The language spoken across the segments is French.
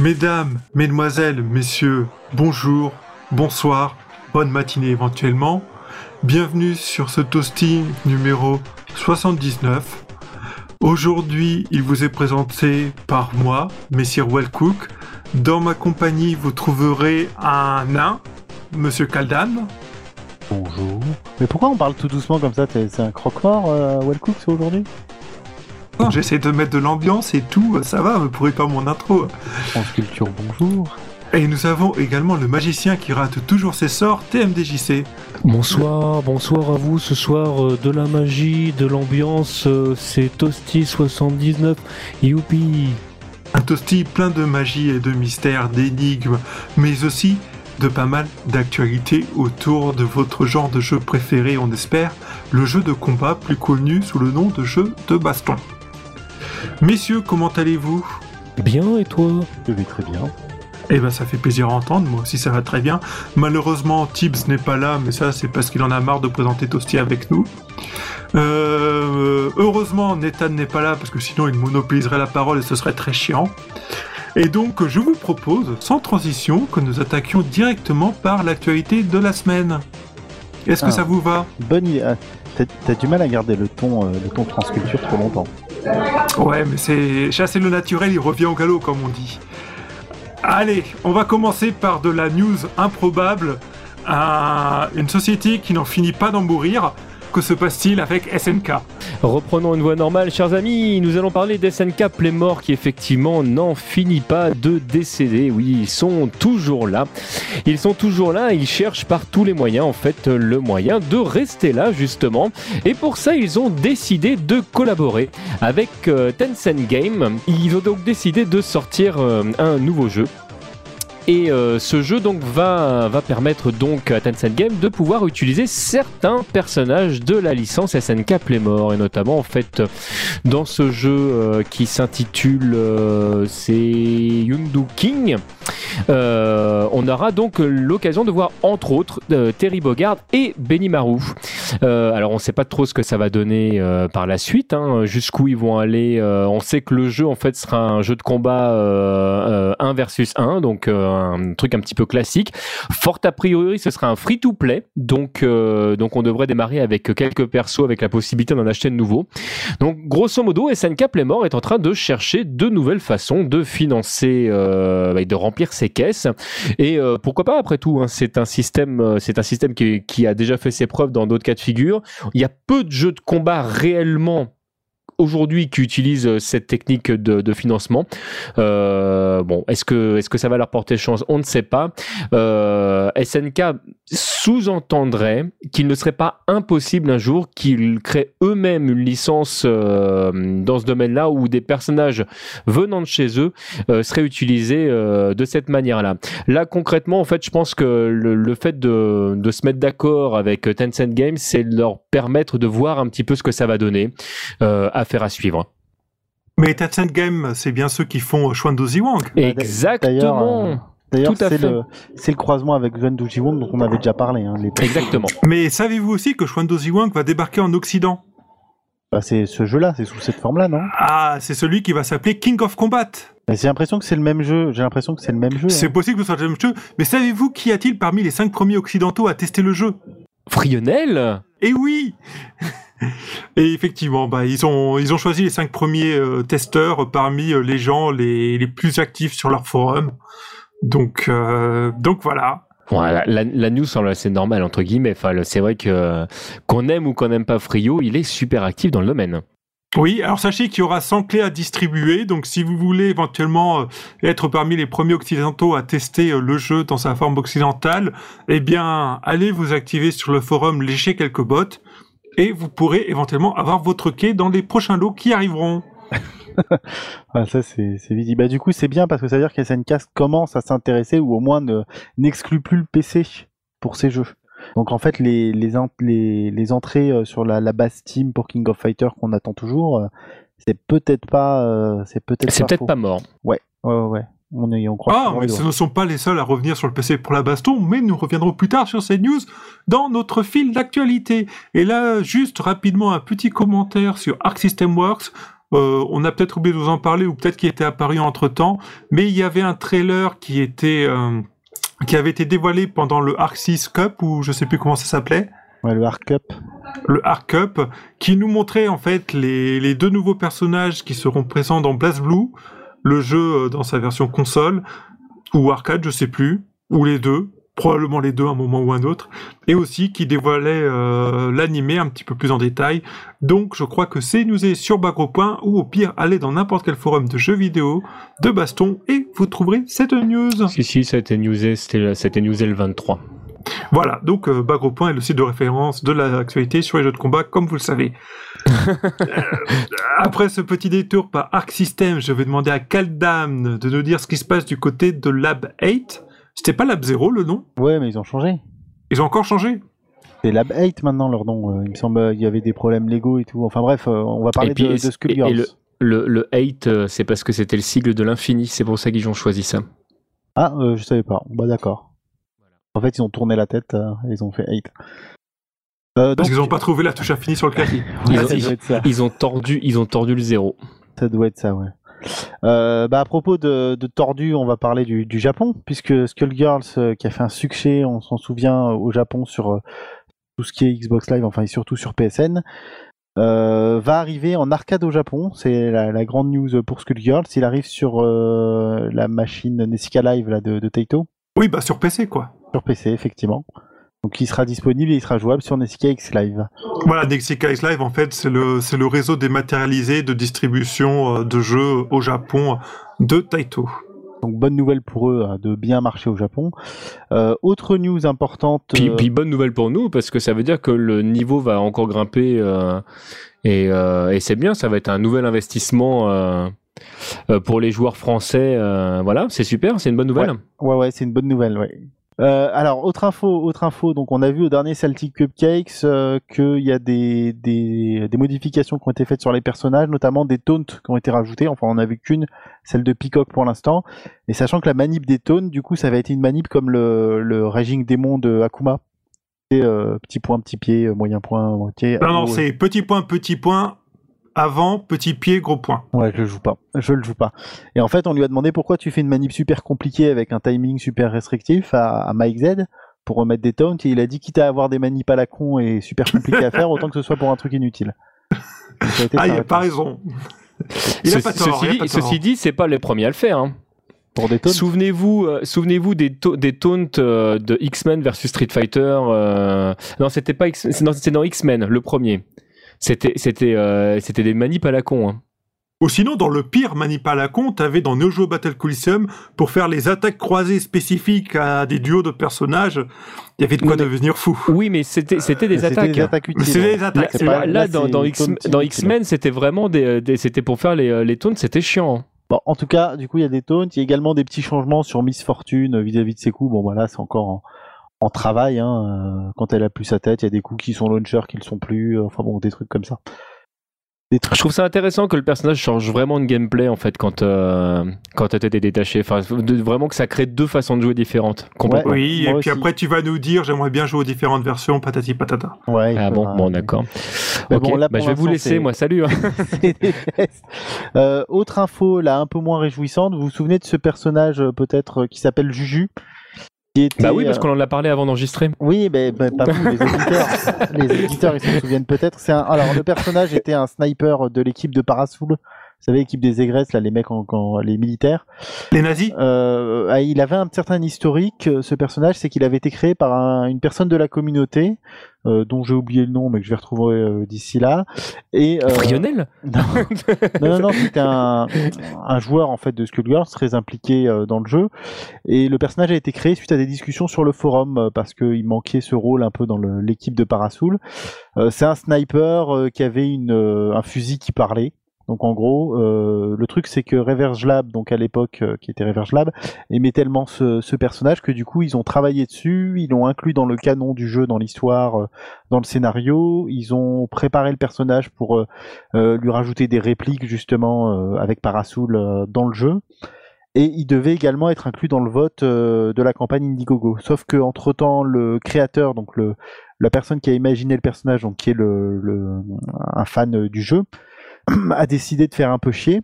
Mesdames, Mesdemoiselles, Messieurs, bonjour, bonsoir, bonne matinée éventuellement. Bienvenue sur ce toasting numéro 79. Aujourd'hui, il vous est présenté par moi, Messire Wellcook. Dans ma compagnie, vous trouverez un nain, Monsieur Kaldan. Bonjour. Mais pourquoi on parle tout doucement comme ça? C'est un croque-mort, euh, Wellcook, c'est aujourd'hui? J'essaie de mettre de l'ambiance et tout, ça va, me pourrez pas mon intro. France Culture, bonjour. Et nous avons également le magicien qui rate toujours ses sorts, TMDJC. Bonsoir, bonsoir à vous. Ce soir, euh, de la magie, de l'ambiance, euh, c'est Toasty79. Youpi Un toasty plein de magie et de mystères, d'énigmes, mais aussi de pas mal d'actualités autour de votre genre de jeu préféré, on espère, le jeu de combat plus connu sous le nom de jeu de baston. Messieurs, comment allez-vous? Bien, et toi? Je vais très bien. Eh ben ça fait plaisir à entendre, moi aussi ça va très bien. Malheureusement, Tibbs n'est pas là, mais ça c'est parce qu'il en a marre de présenter Toasty avec nous. Euh, heureusement, Nathan n'est pas là, parce que sinon il monopoliserait la parole et ce serait très chiant. Et donc je vous propose, sans transition, que nous attaquions directement par l'actualité de la semaine. Est-ce que Ah. ça vous va? Bonne idée. Ah, T'as du mal à garder le ton, euh, le ton France Culture trop longtemps. Ouais, mais c'est chasser le naturel, il revient au galop, comme on dit. Allez, on va commencer par de la news improbable. Un- une société qui n'en finit pas d'en mourir. Que se passe-t-il avec SNK Reprenons une voix normale, chers amis. Nous allons parler d'SNK Playmore qui, effectivement, n'en finit pas de décéder. Oui, ils sont toujours là. Ils sont toujours là. Ils cherchent par tous les moyens, en fait, le moyen de rester là, justement. Et pour ça, ils ont décidé de collaborer avec euh, Tencent Game. Ils ont donc décidé de sortir euh, un nouveau jeu. Et euh, ce jeu donc va, va permettre donc à Tencent Game de pouvoir utiliser certains personnages de la licence SNK Playmore et notamment en fait dans ce jeu euh, qui s'intitule euh, c'est Yundu King euh, on aura donc l'occasion de voir entre autres Terry Bogard et Benny Marou. Euh, alors on sait pas trop ce que ça va donner par la suite, hein, jusqu'où ils vont aller. on sait que le jeu en fait sera un jeu de combat euh, euh, 1 versus 1, donc un truc un petit peu classique. Fort a priori, ce sera un free-to-play, donc euh, donc on devrait démarrer avec quelques persos avec la possibilité d'en acheter de nouveaux. Donc grosso modo, SNK Playmore est en train de chercher de nouvelles façons de financer euh, et de remplir ses caisses. Et euh, pourquoi pas après tout, hein, c'est un système, c'est un système qui a déjà fait ses preuves dans d'autres cas de figure. Il y a peu de jeux de combat réellement aujourd'hui qui utilisent euh, cette technique de, financement. Euh, bon, est-ce que est-ce que ça va leur porter chance? On ne sait pas. Euh, SNK sous-entendrait qu'il ne serait pas impossible un jour qu'ils créent eux-mêmes une licence dans ce domaine-là où des personnages venant de chez eux seraient utilisés de cette manière-là. Là, concrètement, en fait, je pense que le, fait de, se mettre d'accord avec Tencent Games, c'est leur permettre de voir un petit peu ce que ça va donner. Euh, affaire à suivre. Mais Tencent Game, c'est bien ceux qui font Shwandu Ziwang. Exactement. D'ailleurs, Tout à c'est le, croisement avec Gwen Wong dont on avait déjà parlé. Hein, les- Exactement. Mais savez-vous aussi que Shwandu Ziwang va débarquer en Occident? Bah, c'est ce jeu-là, c'est sous cette forme-là, non? Ah, c'est celui qui va s'appeler King of Combat. Bah, J'ai l'impression que c'est le même jeu. J'ai l'impression que c'est le même jeu. C'est hein. possible que ce soit le même jeu, mais savez-vous qui a-t-il parmi les cinq premiers occidentaux à tester le jeu? Frionel? Eh oui Et effectivement, bah, ils, ont, ils ont choisi les cinq premiers euh, testeurs parmi euh, les gens les, les plus actifs sur leur forum. Donc, euh, donc voilà. La, la news semble assez normale entre guillemets. Enfin, c'est vrai que qu'on aime ou qu'on n'aime pas Frio, il est super actif dans le domaine. Oui, alors sachez qu'il y aura 100 clés à distribuer, donc si vous voulez éventuellement être parmi les premiers occidentaux à tester le jeu dans sa forme occidentale, eh bien, allez vous activer sur le forum, lécher quelques bots, et vous pourrez éventuellement avoir votre clé dans les prochains lots qui arriveront. Ouais, ça, c'est visible. Bah, du coup, c'est bien parce que ça veut dire que SNK commence à s'intéresser ou au moins ne- n'exclut plus le PC pour ces jeux. Donc en fait, les, les, en- les, les entrées euh, sur la, la base Steam pour King of Fighters qu'on attend toujours, euh, c'est peut-être pas, euh, c'est peut-être C'est pas, peut-être pas mort. Ouais, ouais, ouais. On, y- on croit. Ah, mais ce ne sont pas les seuls à revenir sur le PC pour la baston, mais nous reviendrons plus tard sur ces news dans notre fil d'actualité. Et là, juste rapidement, un petit commentaire sur Arc System Works. Euh, on a peut-être oublié de vous en parler ou peut-être qu'il était apparu entre temps, mais il y avait un trailer qui était euh, qui avait été dévoilé pendant le Arc 6 Cup ou je sais plus comment ça s'appelait. Ouais, le Arc Cup. Le Arc Cup qui nous montrait en fait les, les deux nouveaux personnages qui seront présents dans BlazBlue, le jeu euh, dans sa version console ou arcade, je sais plus, ou les deux probablement les deux à un moment ou un autre, et aussi qui dévoilait euh, l'animé un petit peu plus en détail. Donc je crois que c'est nous est sur Bagropoint ou au pire allez dans n'importe quel forum de jeux vidéo, de baston et vous trouverez cette news. Si si, ça a été newsé, c'était newsé le 23. Voilà, donc euh, Bagropoint est le site de référence de l'actualité sur les jeux de combat, comme vous le savez. Euh, après ce petit détour par Arc System, je vais demander à Kaldam de nous dire ce qui se passe du côté de Lab 8. C'était pas Lab 0 le nom? Ouais, mais ils ont changé. Ils ont encore changé? C'est Lab 8 maintenant leur nom. Euh, il me semble qu'il y avait des problèmes légaux et tout. Enfin bref, euh, on va parler Et puis, de, de et- Skullgirls. et le, le, le 8, euh, c'est parce que c'était le sigle de l'infini, c'est pour ça qu'ils ont choisi ça. Ah, euh, je savais pas. Bah d'accord. En fait, ils ont tourné la tête euh, et ils ont fait 8. Euh, Parce donc, qu'ils n'ont pas trouvé la touche infinie sur le clavier. Ils ont- ils-. Ils tordu, ils ont tordu le zéro. Ça doit être ça, ouais. Euh, bah, à propos de, de tordu, on va parler du, du Japon, puisque Skullgirls, euh, qui a fait un succès, on s'en souvient, euh, au Japon sur euh, tout ce qui est Xbox Live, enfin et surtout sur PSN, euh, va arriver en arcade au Japon. C'est la, la grande news pour Skullgirls. Il arrive sur euh, la machine Nessica Live là, de, de Taito, Oui, bah sur PC quoi. Sur PC, effectivement. Donc il sera disponible et il sera jouable sur Nessica X Live. Voilà, Nexika X Live, en fait, c'est le, c'est le réseau dématérialisé de distribution euh, de jeux au Japon de Taito. Donc bonne nouvelle pour eux hein, de bien marcher au Japon. Euh, autre news importante. Puis, euh, puis bonne nouvelle pour nous, parce que ça veut dire que le niveau va encore grimper, euh, et, euh, et c'est bien, ça va être un nouvel investissement euh, euh, pour les joueurs français. euh, voilà, c'est super, c'est une bonne nouvelle. Ouais, ouais, c'est une bonne nouvelle, ouais. Euh, alors, autre info, autre info. Donc, on a vu au dernier Celtic Cupcakes euh, qu'il y a des, des, des modifications qui ont été faites sur les personnages, notamment des taunts qui ont été rajoutés. Enfin, on n'a vu qu'une, celle de Peacock pour l'instant. Et sachant que la manip des taunts, du coup, ça va être une manip comme le, le Raging Démon de Akuma. C'est euh, petit point, petit pied, moyen point, moitié. Non, non, c'est petit point, petit point, avant, petit pied, gros point. Ouais, je le joue pas. Je le joue pas. Et en fait, on lui a demandé pourquoi tu fais une manip super compliquée avec un timing super restrictif à, à Mike Z pour remettre des taunts. Et il a dit quitte à avoir des manips à la con et super compliquées à faire, autant que ce soit pour un truc inutile. Donc, ça a été Ah, il a pas raison. Il a Ce- pas tort, ceci, il a dit, pas tort. ceci dit, c'est pas les premiers à le faire. hein. Pour des taunts. Souvenez-vous, euh, souvenez-vous des, ta- des taunts euh, de X-Men versus Street Fighter. euh, Non, c'était pas c'est dans X-Men, le premier. C'était, c'était, euh, c'était des manips à la con. hein. Ou sinon, dans le pire manip à la con, t'avais dans Neo Geo Battle Coliseum, pour faire les attaques croisées spécifiques à des duos de personnages, il y avait de quoi mais- devenir fou. Oui, mais c'était, c'était des C'était attaques. des attaques utiles. des Là, attaques. c'est là- pas- là, là, dans, X-. X-Men, c'était vraiment des, des- c'était pour faire les, euh, les taunts, c'était chiant. hein. Bon, en tout cas, du coup, il y a des taunts. Il y a également des petits changements sur Miss Fortune euh, vis-à-vis de ses coups. Bon, voilà, c'est encore en, en travail. Hein. euh, Quand elle a plus sa tête, il y a des coups qui sont launcher, qui le sont plus. euh, Enfin bon, des trucs comme ça. Des trucs. Je trouve ça intéressant que le personnage change vraiment de gameplay en fait quand euh, quand t'as été détaché. Enfin, de- vraiment que ça crée deux façons de jouer différentes. Complètement. Oui, Moi et puis aussi. après, tu vas nous dire, j'aimerais bien jouer aux différentes versions, patati patata. Ouais, Ah bon, faudra- bon d'accord. Bon, bah, je vais vous laisser, moi. Salut. hein. Euh, autre info, là, un peu moins réjouissante. Vous vous souvenez de ce personnage, peut-être, qui s'appelle Juju? Était, bah oui, parce euh, qu'on en a parlé avant d'enregistrer. Oui, mais pas vous, les auditeurs. les auditeurs, ils se souviennent peut-être. C'est un... Alors, le personnage était un sniper de l'équipe de Parasoul. Vous savez, l'équipe des aigresses, là, les mecs, en, en- les militaires. Les nazis? Euh, ah, il avait un certain historique, euh, ce personnage, c'est qu'il avait été créé par un- une personne de la communauté, euh, dont j'ai oublié le nom, mais que je vais retrouver euh, d'ici là. Et, euh, Frionel? Non, non, non, non, c'était un, un joueur en fait de Skullgirls très impliqué euh, dans le jeu. Et le personnage a été créé suite à des discussions sur le forum euh, parce qu'il manquait ce rôle un peu dans l'équipe de Parasoul. Euh, c'est un sniper euh, qui avait une, euh, un fusil qui parlait. Donc en gros, euh, le truc c'est que Reverse Lab, donc à l'époque euh, qui était Reverse Lab, aimait tellement ce, personnage que du coup ils ont travaillé dessus, ils l'ont inclus dans le canon du jeu, dans l'histoire, euh, dans le scénario, ils ont préparé le personnage pour lui rajouter des répliques justement avec Parasoul dans le jeu. Et il devait également être inclus dans le vote de la campagne Indiegogo. Sauf que entre temps, le créateur, donc la personne qui a imaginé le personnage, donc qui est un fan du jeu, a décidé de faire un peu chier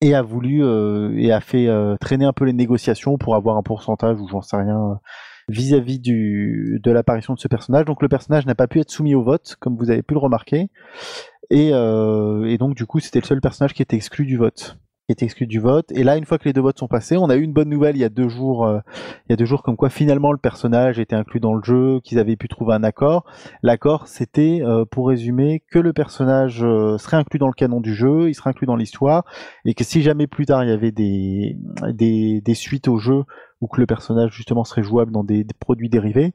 et a voulu et a fait traîner un peu les négociations pour avoir un pourcentage ou j'en sais rien vis-à-vis du de l'apparition de ce personnage. Donc le personnage n'a pas pu être soumis au vote, comme vous avez pu le remarquer, et, et donc du coup c'était le seul personnage qui était exclu du vote qui est exclu du vote. Et là, une fois que les deux votes sont passés, on a eu une bonne nouvelle il y a deux jours, euh, il y a deux jours comme quoi finalement le personnage était inclus dans le jeu, qu'ils avaient pu trouver un accord. L'accord, c'était, euh, pour résumer, que le personnage euh, serait inclus dans le canon du jeu, il serait inclus dans l'histoire, et que si jamais plus tard il y avait des, des, des suites au jeu ou que le personnage justement serait jouable dans des, produits dérivés,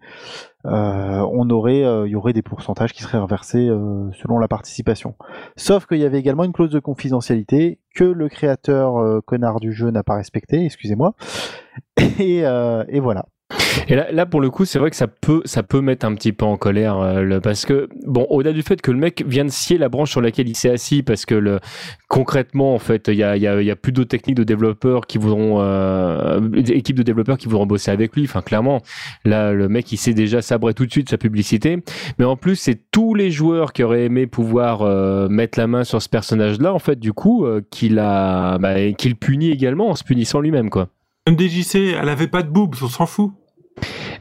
euh, on aurait, euh, il y aurait des pourcentages qui seraient reversés euh, selon la participation. Sauf qu'il y avait également une clause de confidentialité que le créateur connard du jeu n'a pas respecté, excusez-moi. Et, et voilà. Et là, là, pour le coup, c'est vrai que ça peut, ça peut mettre un petit peu en colère, euh, le, parce que bon, au-delà du fait que le mec vient de scier la branche sur laquelle il s'est assis, parce que le, concrètement, en fait, il y a, y, a, y a, plus d'autres techniques de développeurs qui voudront, euh, équipes de développeurs qui voudront bosser avec lui. Enfin, clairement, là, le mec, il sait déjà sabrer tout de suite sa publicité. Mais en plus, c'est tous les joueurs qui auraient aimé pouvoir euh, mettre la main sur ce personnage-là, en fait, du coup, euh, qu'il a, bah, qu'il punit également en se punissant lui-même, quoi. MDJC, elle avait pas de boobs, on s'en fout.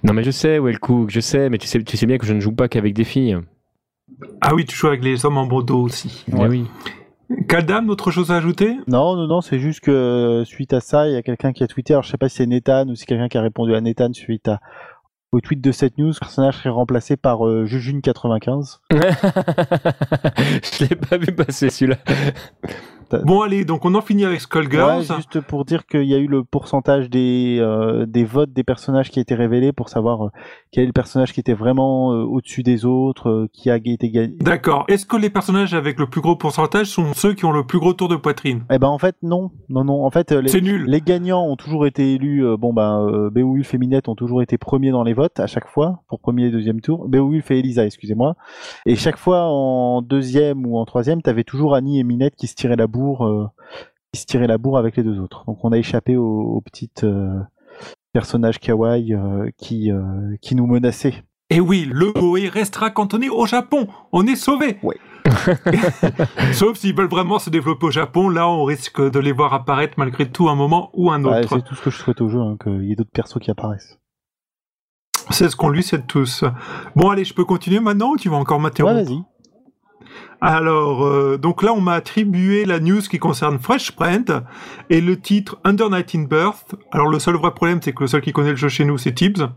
Non, mais je sais, Wellcook, je sais, mais tu sais, tu sais bien que je ne joue pas qu'avec des filles. Ah oui, tu joues avec les hommes en bandeau aussi. Ouais. oui. Kaldam, autre chose à ajouter? Non, non, non, c'est juste que suite à ça, il y a quelqu'un qui a tweeté, alors je sais pas si c'est Nathan ou si c'est quelqu'un qui a répondu à Nathan suite à, au tweet de cette news, le personnage serait remplacé par euh, Jujune95. je l'ai pas vu passer celui-là. Bon allez, donc on en finit avec Skullgirls. Ouais, juste pour dire qu'il y a eu le pourcentage des, euh, des votes des personnages qui a été révélé pour savoir euh, quel est le personnage qui était vraiment euh, au-dessus des autres, qui a été gagné. D'accord. Est-ce que les personnages avec le plus gros pourcentage sont ceux qui ont le plus gros tour de poitrine? Eh ben en fait non, non non. En fait les, nul. les gagnants ont toujours été élus. bon ben Beowulf et Minette ont toujours été premiers dans les votes à chaque fois pour premier et deuxième tour. Beowulf et Elisa, excusez-moi. Et chaque fois en deuxième ou en troisième, t'avais toujours Annie et Minette qui se tiraient la boue euh, qui se tirait la bourre avec les deux autres. Donc on a échappé aux, petites euh, personnages kawaii euh, qui, qui nous menaçaient. Et oui, le Moe restera cantonné au Japon. On est sauvé. Ouais. Sauf s'ils veulent vraiment se développer au Japon, là on risque de les voir apparaître malgré tout un moment ou un autre. c'est tout ce que je souhaite au jeu, hein, qu'il y ait d'autres persos qui apparaissent. C'est ce qu'on lui souhaite tous. Bon allez, je peux continuer maintenant ou tu vas encore m'interrompre Ouais, vas-y. Alors, euh, donc là, on m'a attribué la news qui concerne Fresh Print et le titre Under 19 Birth. Alors, le seul vrai problème, c'est que le seul qui connaît le jeu chez nous, c'est Tibbs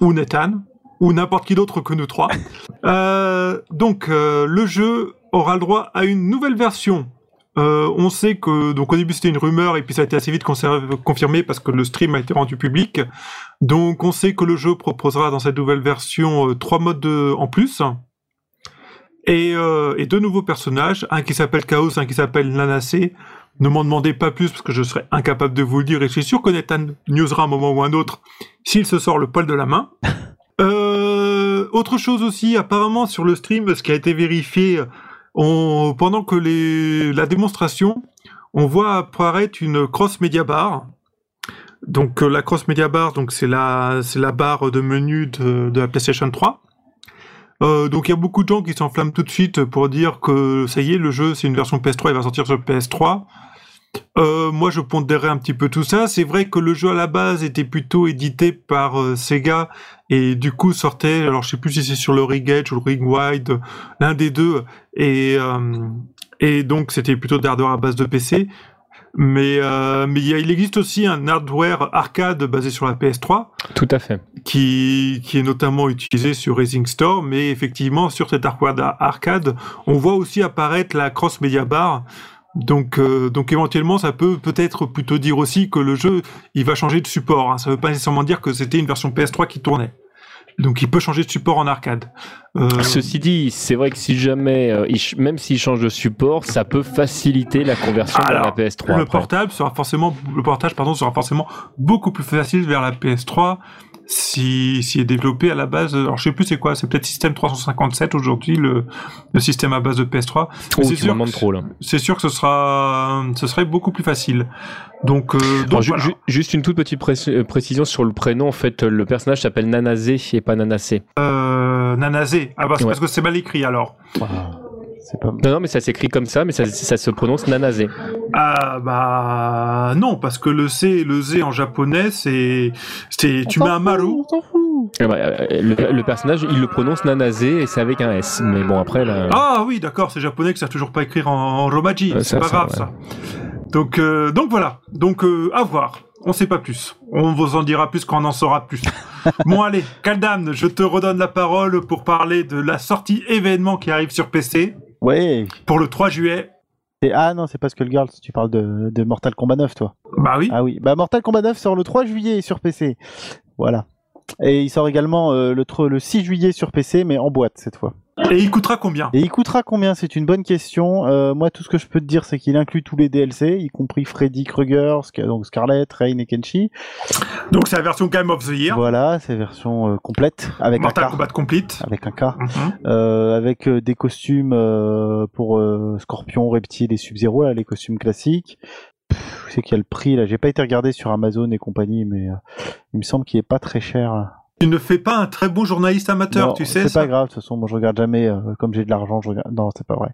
ou Nathan ou n'importe qui d'autre que nous trois. Euh, donc, euh, le jeu aura le droit à une nouvelle version. on sait que donc au début c'était une rumeur et puis ça a été assez vite confirmé parce que le stream a été rendu public. Donc on sait que le jeu proposera dans cette nouvelle version trois modes en plus. Euh, et, deux nouveaux personnages, un qui s'appelle Chaos, un qui s'appelle Nanacé. Ne m'en demandez pas plus parce que je serais incapable de vous le dire et je suis sûr que Nathan newsera un moment ou un autre s'il se sort le poil de la main. Euh, autre chose aussi, apparemment sur le stream, ce qui a été vérifié, on, pendant que les, la démonstration, on voit apparaître une cross media bar. Donc euh, la cross media bar, donc c'est la c'est la barre de menu de, de la PlayStation 3. Euh, donc il y a beaucoup de gens qui s'enflamment tout de suite pour dire que ça y est, le jeu c'est une version PS3, il va sortir sur PS3. Euh, moi je pondérais un petit peu tout ça. C'est vrai que le jeu à la base était plutôt édité par euh, Sega et du coup sortait, alors je sais plus si c'est sur le Ring Edge ou le Ring Wide, l'un des deux, et, et donc c'était plutôt d'hardware à base de PC. Mais, euh, mais il existe aussi un hardware arcade basé sur la PS3. Tout à fait. Qui, qui est notamment utilisé sur Racing Store, mais effectivement, sur cet hardware arcade, on voit aussi apparaître la Cross Media Bar. Donc, euh, donc éventuellement, ça peut peut-être plutôt dire aussi que le jeu, il va changer de support. Hein. Ça ne veut pas nécessairement dire que c'était une version PS3 qui tournait. Donc il peut changer de support en arcade. Euh, Ceci dit, c'est vrai que si jamais, euh, même s'il change de support, ça peut faciliter la conversion vers la PS3. Le portable sera forcément, le portage pardon sera forcément beaucoup plus facile vers la PS3 si, si est développé à la base, alors je sais plus c'est quoi, c'est peut-être système 357 aujourd'hui le, le système à base de PS3. Oh, c'est sûr. C'est sûr que ce sera, ce serait beaucoup plus facile. Donc, euh, donc juste une toute petite euh, précision sur le prénom. En fait, le personnage s'appelle Nanazé et pas Nanacé. Euh, Nanazé. Ah bah c'est parce que c'est mal écrit alors. C'est pas. Non, non, mais ça s'écrit comme ça, mais ça, ça se prononce Nanase. Ah bah non, parce que le C et le Z en japonais, c'est, c'est tu mets un maru. On s'en fout. Eh ben, euh, Le, le personnage, il le prononce Nanase et c'est avec un S. Mais bon, après, là. Ah oui, d'accord, c'est japonais que ça toujours pas écrire en, en romaji, c'est ça, pas ça, grave ouais. ça. Donc euh, donc voilà, donc euh, à voir. On sait pas plus. On vous en dira plus quand on en saura plus. bon allez, Kaldam, je te redonne la parole pour parler de la sortie événement qui arrive sur PC Ouais. pour le 3 juillet. Et- Ah non, c'est pas Skullgirls, tu parles de, de Mortal Kombat 9, toi. Bah oui. Ah oui, bah Mortal Kombat 9 sort le 3 juillet sur PC. Voilà. Et il sort également euh, le, le 6 juillet sur PC, mais en boîte cette fois. Et il coûtera combien Et il coûtera combien? C'est une bonne question. Euh, moi, tout ce que je peux te dire, c'est qu'il inclut tous les DLC, y compris Freddy Krueger, donc Scarlet, Rain et Kenshi. Donc c'est la version Game of the Year. Voilà, c'est version euh, complète avec Mortal un. Kombat Complete. Avec un K. Mhm. Euh, avec des costumes pour Scorpion, Reptile et Sub-Zero, là, les costumes classiques. C'est qu'il y a le prix, là. J'ai pas été regardé sur Amazon et compagnie, mais il me semble qu'il est pas très cher. Tu ne fais pas un très bon journaliste amateur, Non, tu sais C'est pas grave, de toute façon, moi je regarde jamais, euh, comme j'ai de l'argent, je regarde. Non, c'est pas vrai.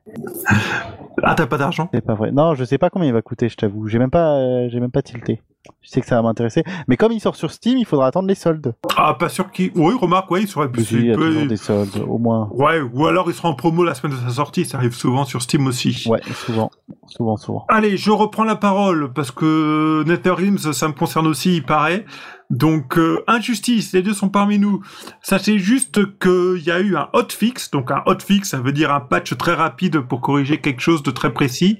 Ah, t'as pas d'argent? C'est pas vrai. Non, je sais pas combien il va coûter, je t'avoue. J'ai même pas, euh, j'ai même pas tilté. Je sais que ça va m'intéresser. Mais comme il sort sur Steam, il faudra attendre les soldes. Ah, pas sûr qu'il... Oui, remarque, oui, il serait Parce qu'il y a toujours des soldes, au moins. Ouais, ou alors il sera en promo la semaine de sa sortie, ça arrive souvent sur Steam aussi. Ouais, souvent. Souvent, souvent. Allez, je reprends la parole parce que NetherRealms, ça me concerne aussi, il paraît. Donc, euh, injustice, les deux sont parmi nous. Sachez juste qu'il y a eu un hotfix. Donc, un hotfix, ça veut dire un patch très rapide pour corriger quelque chose de très précis,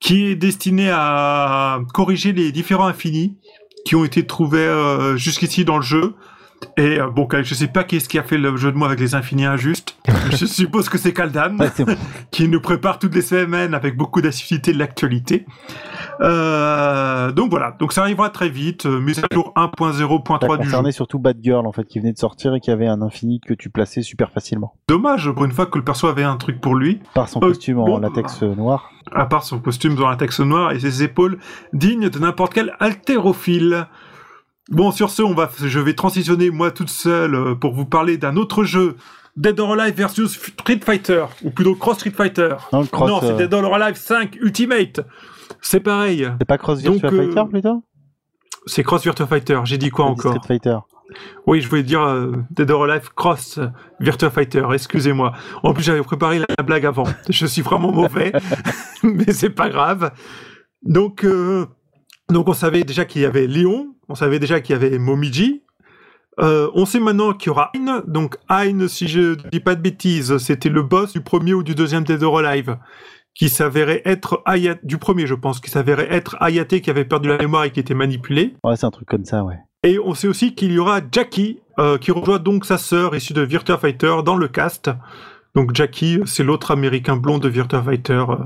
qui est destiné à corriger les différents infinis qui ont été trouvés euh, jusqu'ici dans le jeu. Et euh, bon, je sais pas qui est-ce qui a fait le jeu de mots avec les infinis injustes. je suppose que c'est Kaldan Ouais, c'est bon. qui nous prépare toutes les semaines avec beaucoup d'assiduité de l'actualité. Euh, donc voilà, donc ça arrivera très vite. Mise à jour Ça 1.0.3 du jeu. concernait surtout Bad Girl, en fait, qui venait de sortir et qui avait un infini que tu plaçais super facilement. Dommage pour une fois que le perso avait un truc pour lui, Par son Euh, costume en bon. latex noir. à part son costume un texte noir et ses épaules dignes de n'importe quel haltérophile. Bon, sur ce, on va, je vais transitionner moi toute seule euh, pour vous parler d'un autre jeu. Dead or Alive versus Street Fighter, ou plutôt Cross Street Fighter. Non, cross, non, c'est euh, Dead or Alive 5 Ultimate. C'est pareil. C'est pas Cross Virtua euh, Fighter plutôt? C'est Cross Virtua Fighter. J'ai dit quoi encore Street Fighter. Oui, je voulais dire euh, Dead or Alive Cross Virtua Fighter. Excusez-moi. En plus, j'avais préparé la blague avant. Je suis vraiment mauvais, mais c'est pas grave. Donc, euh, donc on savait déjà qu'il y avait Léon. On savait déjà qu'il y avait Momiji. Euh, on sait maintenant qu'il y aura Hein. Donc Hein, si je dis pas de bêtises, c'était le boss du premier ou du deuxième Dead or Alive qui s'avérait être Ayate, du premier je pense, qui s'avérait être Ayate qui avait perdu la mémoire et qui était manipulé. Ouais, c'est un truc comme ça, ouais. Et on sait aussi qu'il y aura Jackie, euh, qui rejoint donc sa sœur issue de Virtua Fighter dans le cast. Donc Jackie, c'est l'autre américain blond de Virtua Fighter euh,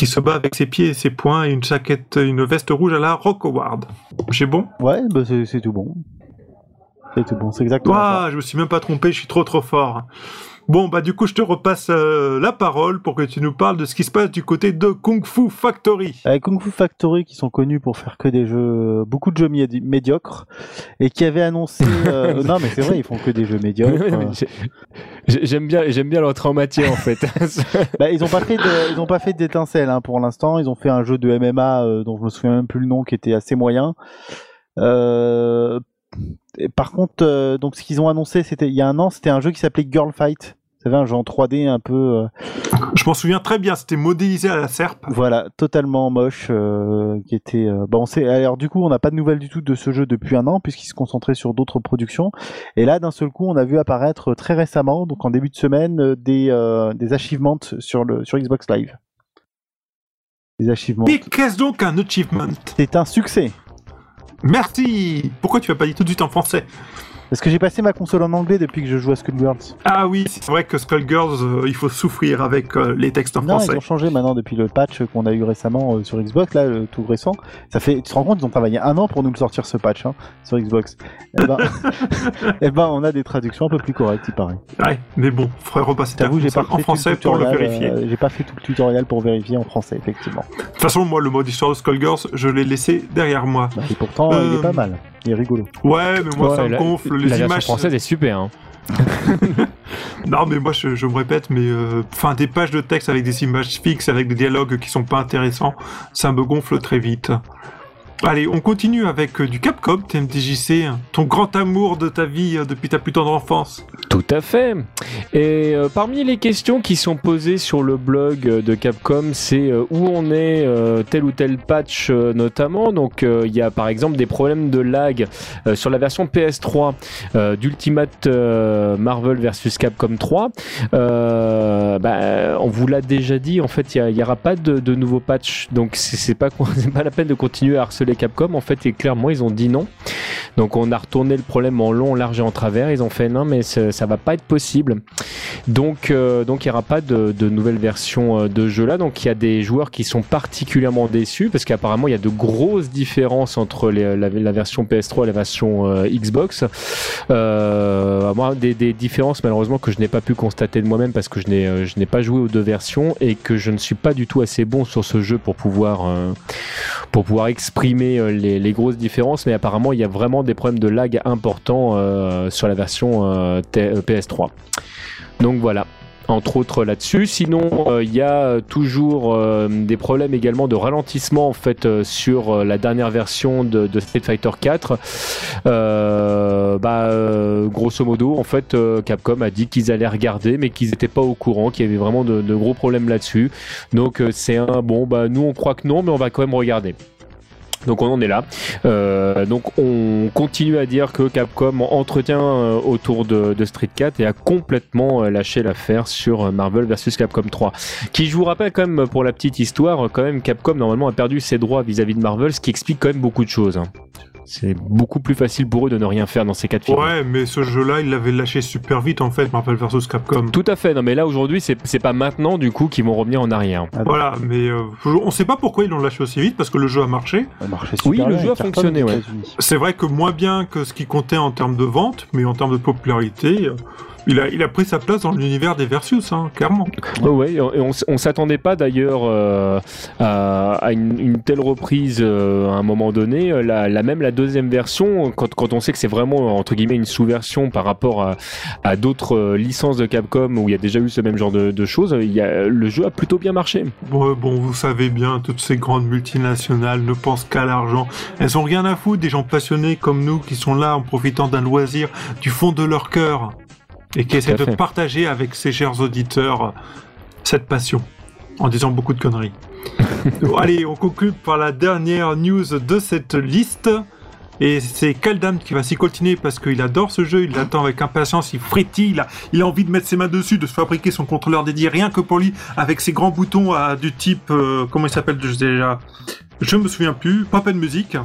qui se bat avec ses pieds et ses poings et une jaquette, une veste rouge à la Rock Howard. J'ai bon? Ouais, bah c'est c'est tout bon. C'est tout bon, c'est exactement ça. Ouah, je me suis même pas trompé, je suis trop trop fort. Bon, bah du coup, je te repasse euh, la parole pour que tu nous parles de ce qui se passe du côté de Kung Fu Factory. Avec Kung Fu Factory qui sont connus pour faire que des jeux, beaucoup de jeux médi- médiocres, et qui avaient annoncé. euh, non, mais c'est vrai, ils font que des jeux médiocres. euh. J'ai- J'aime bien, j'aime bien l'entrée en matière en fait. Bah, ils ont pas fait de, ils ont pas fait d'étincelles hein, pour l'instant. Ils ont fait un jeu de MMA euh, dont je me souviens même plus le nom, qui était assez moyen. Euh, et par contre, euh, donc ce qu'ils ont annoncé, c'était il y a un an, c'était un jeu qui s'appelait Girl Fight. Vous savez, un jeu en 3D un peu, euh, Je m'en souviens très bien, c'était modélisé à la serpe. voilà, totalement moche, euh, qui était. bon, c'est alors du coup, on n'a pas de nouvelles du tout de ce jeu depuis un an puisqu'il se concentrait sur d'autres productions. Et là, d'un seul coup, on a vu apparaître très récemment, donc en début de semaine, des des achievements sur le sur Xbox Live. Des achievements. Mais qu'est-ce donc un achievement? C'est un succès. Merci. Pourquoi tu vas pas dit tout de suite en français? Parce que j'ai passé ma console en anglais depuis que je joue à Skullgirls. Ah oui, c'est vrai que Skullgirls, euh, il faut souffrir avec euh, les textes en Non, français. ils ont changé maintenant depuis le patch qu'on a eu récemment euh, sur Xbox, là, le tout récent. Ça fait, tu te rends compte, ils ont travaillé un an pour nous le sortir ce patch hein, sur Xbox. Eh ben, eh ben, on a des traductions un peu plus correctes, il paraît. Ouais, mais bon, faudrait repasser ta J'avoue, j'ai pas console en fait tout français le pour le tutoriel, vérifier. euh, j'ai pas fait tout le tutoriel pour vérifier en français, effectivement. De toute façon, moi, le mode histoire de Skullgirls, je l'ai laissé derrière moi. Bah, et pourtant, Euh, il est pas mal. Il est rigolo. Ouais, mais moi, Ouais, ça me la- gonfle. la Les version images. française est super. hein. Non, mais moi, je, je me répète, mais euh, des pages de texte avec des images fixes, avec des dialogues qui sont pas intéressants, ça me gonfle très vite. Allez, on continue avec euh, du Capcom, TMDJC, ton grand amour de ta vie euh, depuis ta plus tendre enfance. Tout à fait. Et euh, parmi les questions qui sont posées sur le blog de Capcom, c'est où on est tel ou tel patch notamment. Donc il y a par exemple des problèmes de lag sur la version PS3 euh, d'Ultimate Marvel versus Capcom 3. Euh, bah, on vous l'a déjà dit, en fait il n'y aura pas de, de nouveau patch. Donc c'est pas, pas la peine de continuer à harceler Capcom. En fait, et clairement ils ont dit non. Donc on a retourné le problème en long, large et en travers. Ils ont fait non, mais ça, va pas être possible. Donc euh, donc il y aura pas de, nouvelle version euh, de jeu là. Donc il y a des joueurs qui sont particulièrement déçus parce qu'apparemment il y a de grosses différences entre la, version PS3 et la version euh, Xbox. Euh, moi, des, différences malheureusement que je n'ai pas pu constater de moi-même parce que je n'ai euh, je n'ai pas joué aux deux versions et que je ne suis pas du tout assez bon sur ce jeu pour pouvoir euh, pour pouvoir exprimer euh, les, grosses différences. Mais apparemment il y a vraiment des problèmes de lag importants euh, sur la version euh, PS3. Donc voilà. Entre autres là-dessus. Sinon, euh, il y a toujours euh, des problèmes également de ralentissement en fait euh, sur la dernière version de, Street Fighter 4. Euh, bah, grosso modo, en fait, Capcom a dit qu'ils allaient regarder, mais qu'ils n'étaient pas au courant, qu'il y avait vraiment de, de gros problèmes là-dessus. Donc c'est un bon, bah nous on croit que non, mais on va quand même regarder. Donc on en est là. Euh, donc on continue à dire que Capcom entretient euh, autour de, Street 4 et a complètement euh, lâché l'affaire sur Marvel vs Capcom 3. Qui je vous rappelle quand même pour la petite histoire, quand même Capcom normalement a perdu ses droits vis-à-vis de Marvel, ce qui explique quand même beaucoup de choses. C'est beaucoup plus facile pour eux de ne rien faire dans ces cas de figure. Ouais, mais ce jeu-là, il l'avait lâché super vite en fait, Marvel vs Capcom. Tout à fait. Non mais là aujourd'hui c'est c'est pas maintenant du coup qu'ils vont revenir en arrière. Voilà, mais euh, on sait pas pourquoi ils l'ont lâché aussi vite, parce que le jeu a marché. Super Oui, le jeu a fonctionné, ouais. C'est vrai que moins bien que ce qui comptait en termes de vente, mais en termes de popularité, euh, il a, il a pris sa place dans l'univers des Versus, hein, clairement. Ouais, ouais, et on, s'attendait pas d'ailleurs euh, à, à une, une telle reprise euh, à un moment donné. Euh, La, la même la deuxième version, quand, quand on sait que c'est vraiment entre guillemets une sous-version par rapport à, à d'autres licences de Capcom où il y a déjà eu ce même genre de, de choses, il y a, le jeu a plutôt bien marché. Bon, bon, vous savez bien, toutes ces grandes multinationales ne pensent qu'à l'argent. Elles ont rien à foutre des gens passionnés comme nous qui sont là en profitant d'un loisir du fond de leur cœur et qui essaient à de fait. partager avec ces chers auditeurs cette passion en disant beaucoup de conneries. Allez, on conclut par la dernière news de cette liste. Et c'est Kaldam qui va s'y coltiner parce qu'il adore ce jeu, il l'attend avec impatience, il frétille, il a, il a envie de mettre ses mains dessus, de se fabriquer son contrôleur dédié rien que pour lui, avec ses grands boutons à, du type, euh, comment il s'appelle déjà? Je me souviens plus, Pop and Music.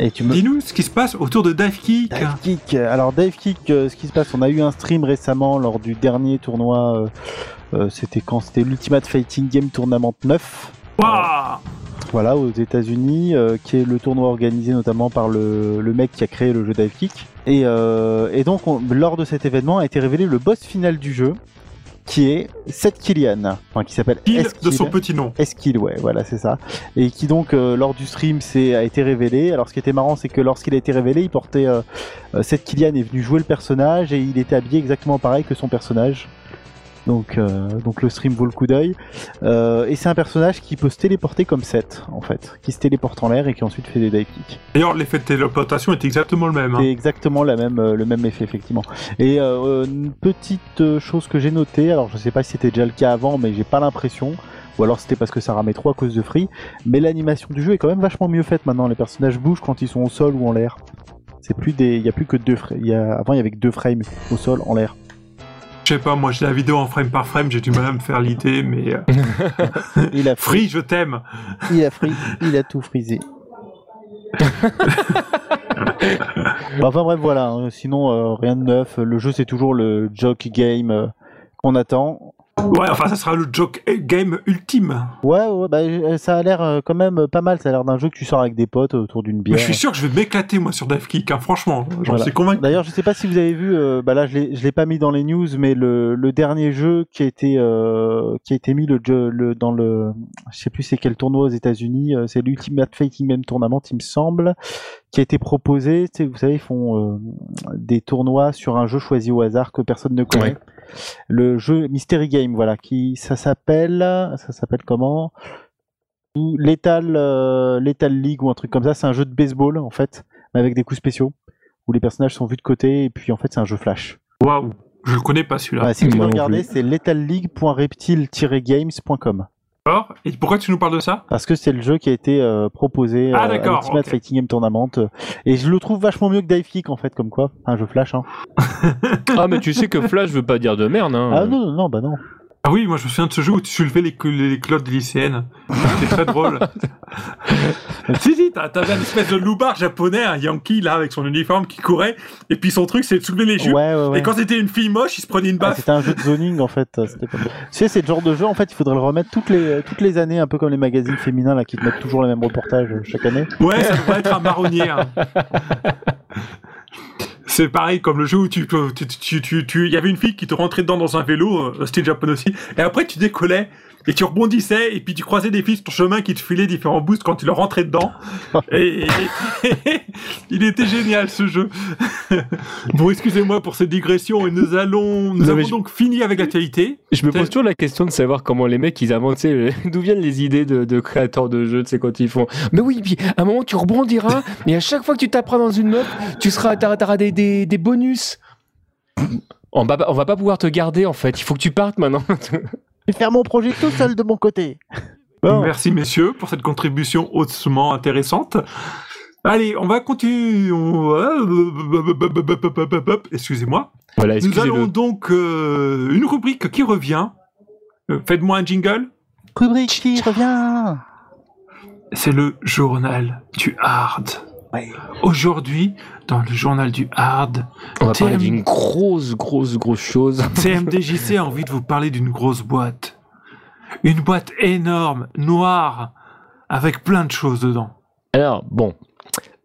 Et tu me Dis-nous ce qui se passe autour de Dive Kick. Alors Dave Kick, euh, ce qui se passe, on a eu un stream récemment lors du dernier tournoi. euh, euh, c'était quand C'était l'Ultimate Fighting Game Tournament 9. Waouh Voilà, aux États-Unis, qui est le tournoi organisé notamment par le, le mec qui a créé le jeu Dive Kick. Et, et donc, on- lors de cet événement, a été révélé le boss final du jeu, qui est Seth Killian, enfin qui s'appelle de son petit nom. Eskill, ouais, voilà, c'est ça. Et qui donc, euh, lors du stream, c'est, a été révélé. Alors, ce qui était marrant, c'est que lorsqu'il a été révélé, il portait. Euh, euh, Seth Killian est venu jouer le personnage et il était habillé exactement pareil que son personnage. Donc, euh, donc le stream vaut le coup d'œil. Euh, et c'est un personnage qui peut se téléporter comme Seth, en fait. Qui se téléporte en l'air et qui ensuite fait des dive kicks. D'ailleurs, l'effet de téléportation est exactement le même. hein. C'est exactement la même, euh, le même effet, effectivement. Et euh, une petite chose que j'ai notée, alors je sais pas si c'était déjà le cas avant, mais j'ai pas l'impression, ou alors c'était parce que ça ramait trop à cause de Free, mais l'animation du jeu est quand même vachement mieux faite maintenant. Les personnages bougent quand ils sont au sol ou en l'air. C'est plus des, il y a plus que deux frames. Il y a, avant il y avait que deux frames au sol, en l'air. Je sais pas, moi j'ai la vidéo en frame par frame, j'ai du mal à me faire l'idée, mais... euh, Il a free, je t'aime il a free, il a tout frisé. Bah, enfin bref voilà, hein. sinon euh, rien de neuf. Le jeu c'est toujours le joke game euh, qu'on attend. Ouais, enfin ça sera le joke game ultime. Ouais, ouais, bah, euh, ça a l'air euh, quand même pas mal. Ça a l'air d'un jeu que tu sors avec des potes autour d'une Mais bière. je suis sûr que je vais m'éclater moi sur Dive Kick, hein, franchement, j'en Voilà. suis convaincu. D'ailleurs, je sais pas si vous avez vu, euh, bah là je l'ai je l'ai pas mis dans les news, mais le, le dernier jeu qui a été euh, qui a été mis le, jeu- le dans le, je sais plus c'est quel tournoi aux États-Unis, euh, c'est l'Ultimate Fighting Game Tournament, il me semble, qui a été proposé. Vous savez, ils font euh, des tournois sur un jeu choisi au hasard que personne ne connaît. Le jeu Mystery Game, voilà, qui ça s'appelle, ça s'appelle comment? Ou Lethal, euh, Lethal League ou un truc comme ça. C'est un jeu de baseball en fait, mais avec des coups spéciaux où les personnages sont vus de côté et puis en fait c'est un jeu flash. Waouh, je le connais pas celui-là. Ouais, si tu veux Moi non regarder, c'est lethalleague.reptile-games.com. D'accord. Et pourquoi tu nous parles de ça? Parce que c'est le jeu qui a été euh, proposé Ah, euh, à ok. Fighting Game Tournament. euh, Et je le trouve vachement mieux que Dive Kick en fait, comme quoi. Un jeu flash. Hein. Ah, mais tu sais que Flash veut pas dire de merde. Hein. Ah non, non, non, bah non. Ah oui, moi je me souviens de ce jeu où tu soulevais les, les, les clottes des lycéennes. C'était très drôle. si, si, t'as- t'avais une espèce de loupard japonais, un yankee là, avec son uniforme qui courait, et puis son truc c'est de soulever les Ouais, jupes. ouais, ouais. Et quand c'était une fille moche, il se prenait une Ah, baffe. c'était un jeu de zoning en fait. pas- Tu sais, c'est le genre de jeu en fait, il faudrait le remettre toutes les, toutes les années, un peu comme les magazines féminins là qui te mettent toujours le même reportage euh, chaque année. Ouais, ça devrait être un marronnier. hein. C'est pareil comme le jeu où tu tu, tu, tu, il y avait une fille qui te rentrait dedans dans un vélo, euh, style japonais aussi, et après tu décollais et tu rebondissais et puis tu croisais des filles sur ton chemin qui te filaient différents boosts quand tu leur rentrais dedans. Et, et- il était génial ce jeu. bon, excusez-moi pour cette digression et nous allons, nous Non, avons je- donc fini avec l'actualité. Je me pose toujours la question de savoir comment les mecs ils inventent, d'où viennent les idées de, de créateurs de jeux, tu sais, quand ils font. Mais oui, puis à un moment tu rebondiras, et à chaque fois que tu taperas dans une meuf, tu seras, t'auras, t'auras des, des, des bonus. On va, pas- on va pas pouvoir te garder en fait, il faut que tu partes maintenant. Je vais faire mon projet tout seul de mon côté. Bon. Merci messieurs pour cette contribution hautement intéressante. Allez, on va continuer. on- Excusez-moi. voilà, Nous allons donc euh, une rubrique qui revient. Euh, Faites-moi un jingle. Rubrique qui revient. C'est le journal du hard. Ouais. Aujourd'hui, dans le journal du hard, On va parler TM. d'une grosse, grosse, grosse chose. CMDJC a envie de vous parler d'une grosse boîte. Une boîte énorme, noire, avec plein de choses dedans. Alors, bon.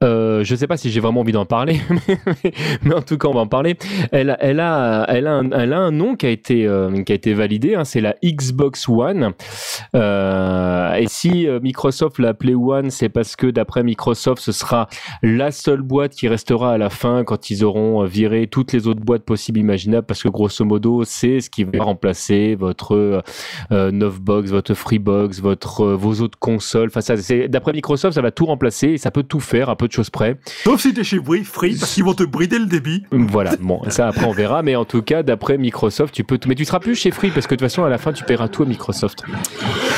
Euh, je sais pas si j'ai vraiment envie d'en parler, mais, en tout cas on va en parler. Elle, a- elle a, un, elle a un nom qui a été, euh, qui a été validé. hein, c'est la Xbox One. Euh, et si euh, Microsoft l'a appelée One, c'est parce que d'après Microsoft, ce sera la seule boîte qui restera à la fin quand ils auront euh, viré toutes les autres boîtes possibles imaginables. Parce que grosso modo, c'est ce qui va remplacer votre Novebox, votre Freebox, votre vos autres consoles. Enfin, d'après Microsoft, ça va tout remplacer et ça peut tout faire, à peu de choses près. Sauf si t'es chez Free, Free, parce qu'ils vont te brider le débit. Voilà, bon, ça après on verra, mais en tout cas, d'après Microsoft, tu peux tout. Mais tu seras plus chez Free parce que de toute façon, à la fin, tu paieras tout à Microsoft.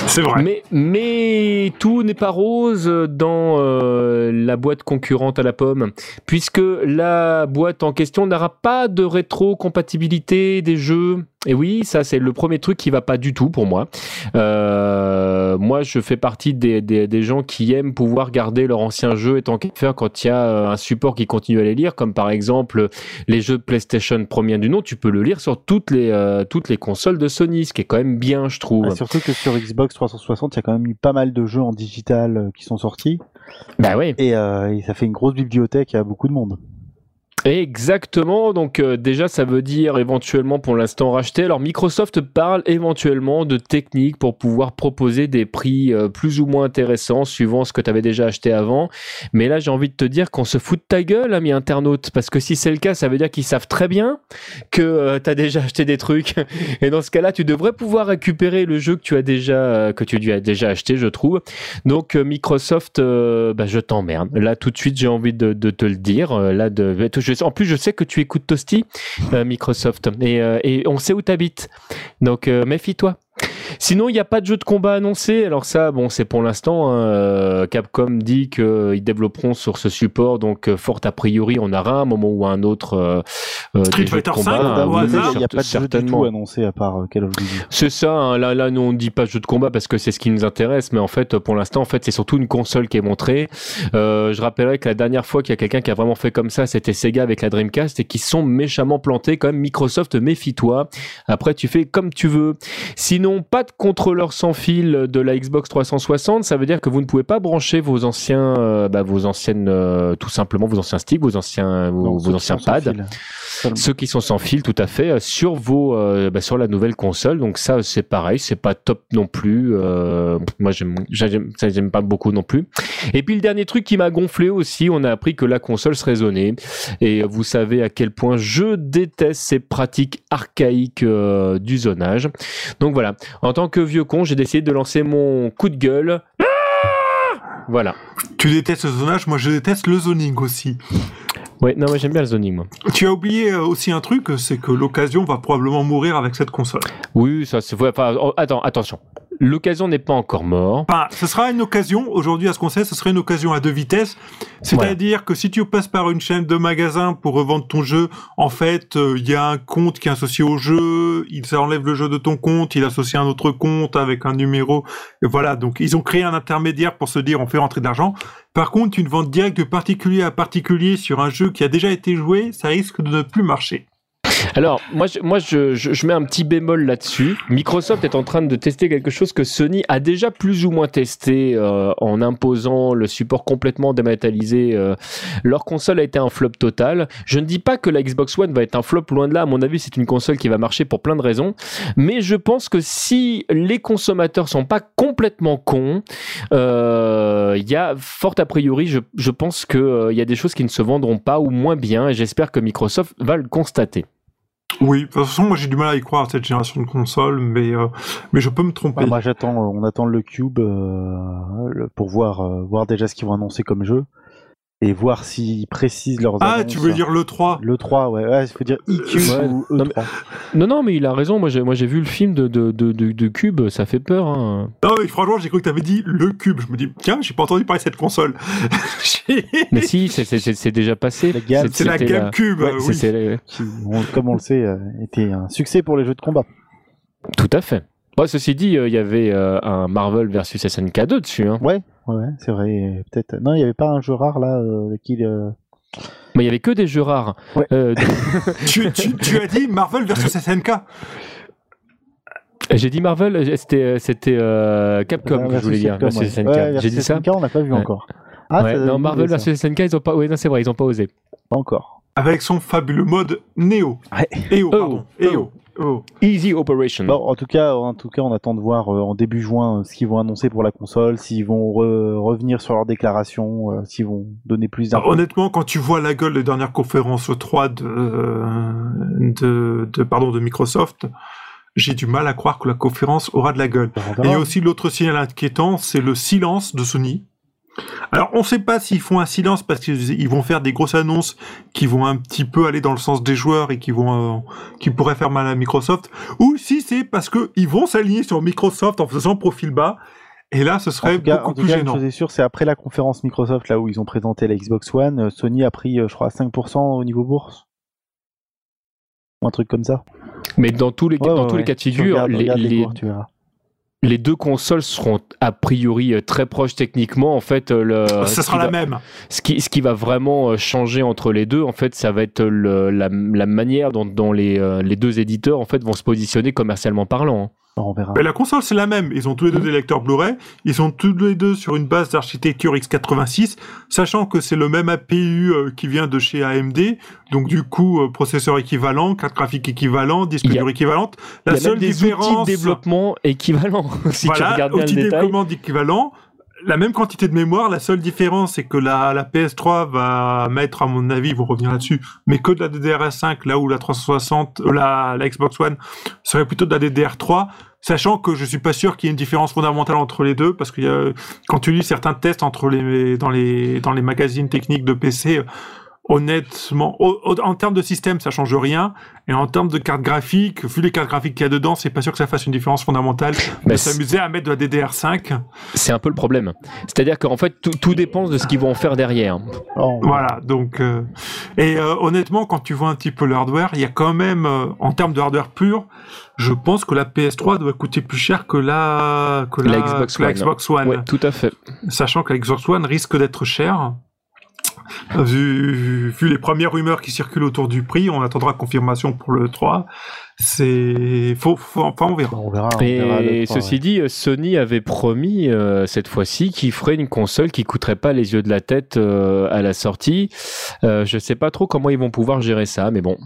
C'est vrai. Mais, mais tout n'est pas rose dans euh, la boîte concurrente à la pomme, puisque la boîte en question n'aura pas de rétro-compatibilité des jeux. Et oui, ça c'est le premier truc qui va pas du tout pour moi. Euh, moi, je fais partie des, des, des gens qui aiment pouvoir garder leur ancien jeu et tant qu'à faire quand il y a euh, un support qui continue à les lire, comme par exemple les jeux de PlayStation premier du nom, tu peux le lire sur toutes les euh, toutes les consoles de Sony, ce qui est quand même bien, je trouve. Ah, surtout que sur Xbox 360, il y a quand même eu pas mal de jeux en digital euh, qui sont sortis. Bah ouais. Et, euh, et ça fait une grosse bibliothèque à beaucoup de monde. Exactement, donc euh, déjà ça veut dire éventuellement pour l'instant racheter. Alors Microsoft parle éventuellement de techniques pour pouvoir proposer des prix euh, plus ou moins intéressants suivant ce que tu avais déjà acheté avant. Mais là j'ai envie de te dire qu'on se fout de ta gueule, ami internaute, parce que si c'est le cas, ça veut dire qu'ils savent très bien que tu as déjà acheté des trucs. Et dans ce cas-là, tu devrais pouvoir récupérer le jeu que tu as déjà euh, que tu as déjà acheté, je trouve. Donc euh, Microsoft, euh, bah, je t'emmerde. Là tout de suite, j'ai envie de, te le dire. Euh, là, de, en plus, je sais que tu écoutes Toasty, euh, Microsoft, et, euh, et on sait où t'habites. Donc euh, méfie-toi. Sinon, il n'y a pas de jeu de combat annoncé. Alors ça, bon, c'est pour l'instant. hein, euh, Capcom dit qu'ils développeront sur ce support, donc euh, fort a priori, on aura un moment ou un autre euh, euh, Street Fighter combat. V, hein, au oui, hasard. il n'y a pas de jeu du tout annoncé à part euh, Call of Duty. C'est ça, hein, là, là, nous on ne dit pas jeu de combat parce que c'est ce qui nous intéresse, mais en fait, pour l'instant, en fait, c'est surtout une console qui est montrée. Euh, je rappellerai que la dernière fois qu'il y a quelqu'un qui a vraiment fait comme ça, c'était Sega avec la Dreamcast et qui sont méchamment plantés. Quand même, Microsoft, méfie-toi. Après, tu fais comme tu veux. Sinon, pas de de contrôleur sans fil de la Xbox 360. Ça veut dire que vous ne pouvez pas brancher vos anciens, euh, bah, vos anciennes, euh, tout simplement vos anciens sticks, vos anciens, vos, Non, anciens pads. Ceux qui sont sans fil, tout à fait, euh, sur vos, euh, bah, sur la nouvelle console. Donc ça, c'est pareil, c'est pas top non plus. Moi, j'aime, ça, j'aime pas beaucoup non plus. Et puis le dernier truc qui m'a gonflé aussi, on a appris que la console serait zonée. Et vous savez à quel point je déteste ces pratiques archaïques du zonage. Donc voilà, en tant que vieux con, j'ai décidé de lancer mon coup de gueule. Ah Voilà. Tu détestes le zonage, moi je déteste le zoning aussi. Ouais, non, moi j'aime bien le zoning, moi. Tu as oublié euh, aussi un truc, c'est que l'occasion va probablement mourir avec cette console. Oui, ça c'est. Enfin, oh, attends, attention. L'occasion n'est pas encore morte. Enfin, ce sera une occasion, aujourd'hui à ce qu'on sait, ce serait une occasion à deux vitesses. C'est-à-dire que si tu passes par une chaîne de magasins pour revendre ton jeu, en fait, euh, il y a un compte qui est associé au jeu, il enlève le jeu de ton compte, il associe un autre compte avec un numéro. Et voilà, donc ils ont créé un intermédiaire pour se dire on fait rentrer de l'argent. Par contre, une vente directe de particulier à particulier sur un jeu qui a déjà été joué, ça risque de ne plus marcher. Alors, moi, je, moi je, je, mets un petit bémol là-dessus. Microsoft est en train de tester quelque chose que Sony a déjà plus ou moins testé euh, en imposant le support complètement dématérialisé. euh. leur console a été un flop total. Je ne dis pas que la Xbox One va être un flop, loin de là. À mon avis, c'est une console qui va marcher pour plein de raisons. Mais je pense que si les consommateurs sont pas complètement cons, euh, il y a fort a priori, je, je pense qu'il il y a des choses qui ne se vendront pas ou moins bien. Et j'espère que Microsoft va le constater. Oui, de toute façon, moi j'ai du mal à y croire à cette génération de consoles, mais, euh, mais je peux me tromper. Bah, moi j'attends, euh, on attend le cube euh, pour voir, euh, voir déjà ce qu'ils vont annoncer comme jeu et voir s'ils précisent leurs ah, annonces. tu veux dire le 3 le 3, ouais, ouais, il faut dire IQ Ouais, ou non, E3. Non, non, mais il a raison. Moi, j'ai, moi, j'ai vu le film de, de, de, de, de Cube. Ça fait peur. Hein. Non, mais franchement, j'ai cru que t'avais dit le cube. Je me dis, tiens, j'ai pas entendu parler de cette console. Mais si, c'est, c'est, c'est, c'est déjà passé. La gamme. c'est la Ouais, euh, c'est- oui. qui, on- comme on le sait, euh, était un succès pour les jeux de combat. Tout à fait. Bon, ceci dit, euh, il y avait euh, un Marvel versus SNK 2 dessus. Hein. Ouais, ouais, c'est vrai. Peut-être. Non, il n'y avait pas un jeu rare là euh, qui. euh, Mais il y avait que des jeux rares. Ouais. Euh, tu, tu, tu as dit Marvel versus SNK. j'ai dit Marvel, c'était, c'était euh, Capcom que je versus voulais dire. Ouais. SNK. Ouais, j'ai dit ça. SNK, on n'a pas vu Ouais. encore. Ah, ça- non, Marvel versus SNK, ils ont pas. Oui, non, c'est vrai, ils ont pas osé. Pas encore. Avec son fabuleux mode Neo. Ouais. EO, Oh, pardon. oh. EO. Oh. Easy Operation. Bon, en tout cas, en tout cas, on attend de voir euh, en début juin euh, ce qu'ils vont annoncer pour la console, s'ils vont re- revenir sur leurs déclarations, euh, s'ils vont donner plus d'infos. honnêtement, quand tu vois la gueule des dernières conférences 3 de, de, de, pardon, de Microsoft, j'ai du mal à croire que la conférence aura de la gueule. Et verra. il y a aussi l'autre signal inquiétant, c'est le silence de Sony. Alors, on ne sait pas s'ils font un silence parce qu'ils ils vont faire des grosses annonces qui vont un petit peu aller dans le sens des joueurs et qui vont, euh, qui pourraient faire mal à Microsoft, ou si c'est parce que ils vont s'aligner sur Microsoft en faisant profil bas. Et là, ce En serait tout cas, en beaucoup tout plus cas, une gênant. chose est sûre, c'est après la conférence Microsoft, là où ils ont présenté la Xbox One, euh, Sony a pris, euh, je crois, 5% au niveau bourse. Ou un truc comme ça. Mais dans tous les, Ouais, dans ouais, tous les cas de figure, les, les les- cours, tu verras. Les deux consoles seront a priori euh, très proches techniquement. En fait, euh, le, Ça sera qui la va- même. Ce qui, ce qui va vraiment euh, changer entre les deux, en fait, ça va être le- la, la manière dont, dont les, les deux éditeurs en fait vont se positionner commercialement parlant. On verra. Mais la console, c'est la même. Ils ont tous les deux des lecteurs Blu-ray. Ils sont tous les deux sur une base d'architecture x86, sachant que c'est le même APU euh, qui vient de chez AMD. Donc, du coup, euh, processeur équivalent, carte graphique équivalent, disque dur équivalente. La Il y a seule même des différence. outils de développement équivalents, si tu voilà, regardes bien outil le détail. développement équivalent. La même quantité de mémoire, la seule différence c'est que la, la PS3 va mettre, à mon avis, vont revenir là-dessus, mais que de la DDR5, là où la 360, euh, la, la Xbox One serait plutôt de la DDR3, sachant que je suis pas sûr qu'il y ait une différence fondamentale entre les deux, parce que euh, quand tu lis certains tests entre les, dans les, dans les magazines techniques de PC, honnêtement, au- au- en termes de système, ça change rien, et en termes de carte graphique, vu les cartes graphiques qu'il y a dedans, c'est pas sûr que ça fasse une différence fondamentale Bah, de c'est- s'amuser à mettre de la DDR5. c'est un peu le problème. C'est-à-dire qu'en fait, tout, tout dépend de ce qu'ils vont en faire derrière. Oh. Voilà, donc euh, et euh, honnêtement, quand tu vois un petit peu le hardware, il y a quand même, euh, en termes de hardware pur, je pense que la PS3 doit coûter plus cher que la que la, La Xbox que la One. Xbox One. Ouais, tout à fait. sachant que la Xbox One risque d'être chère. Vu, vu les premières rumeurs qui circulent autour du prix, on attendra confirmation pour le 3. C'est faut, faut enfin on verra. On verra. on verra Et ceci ouais. dit, Sony avait promis euh, cette fois-ci qu'il ferait une console qui coûterait pas les yeux de la tête euh, à la sortie. Euh, je sais pas trop comment ils vont pouvoir gérer ça, mais bon.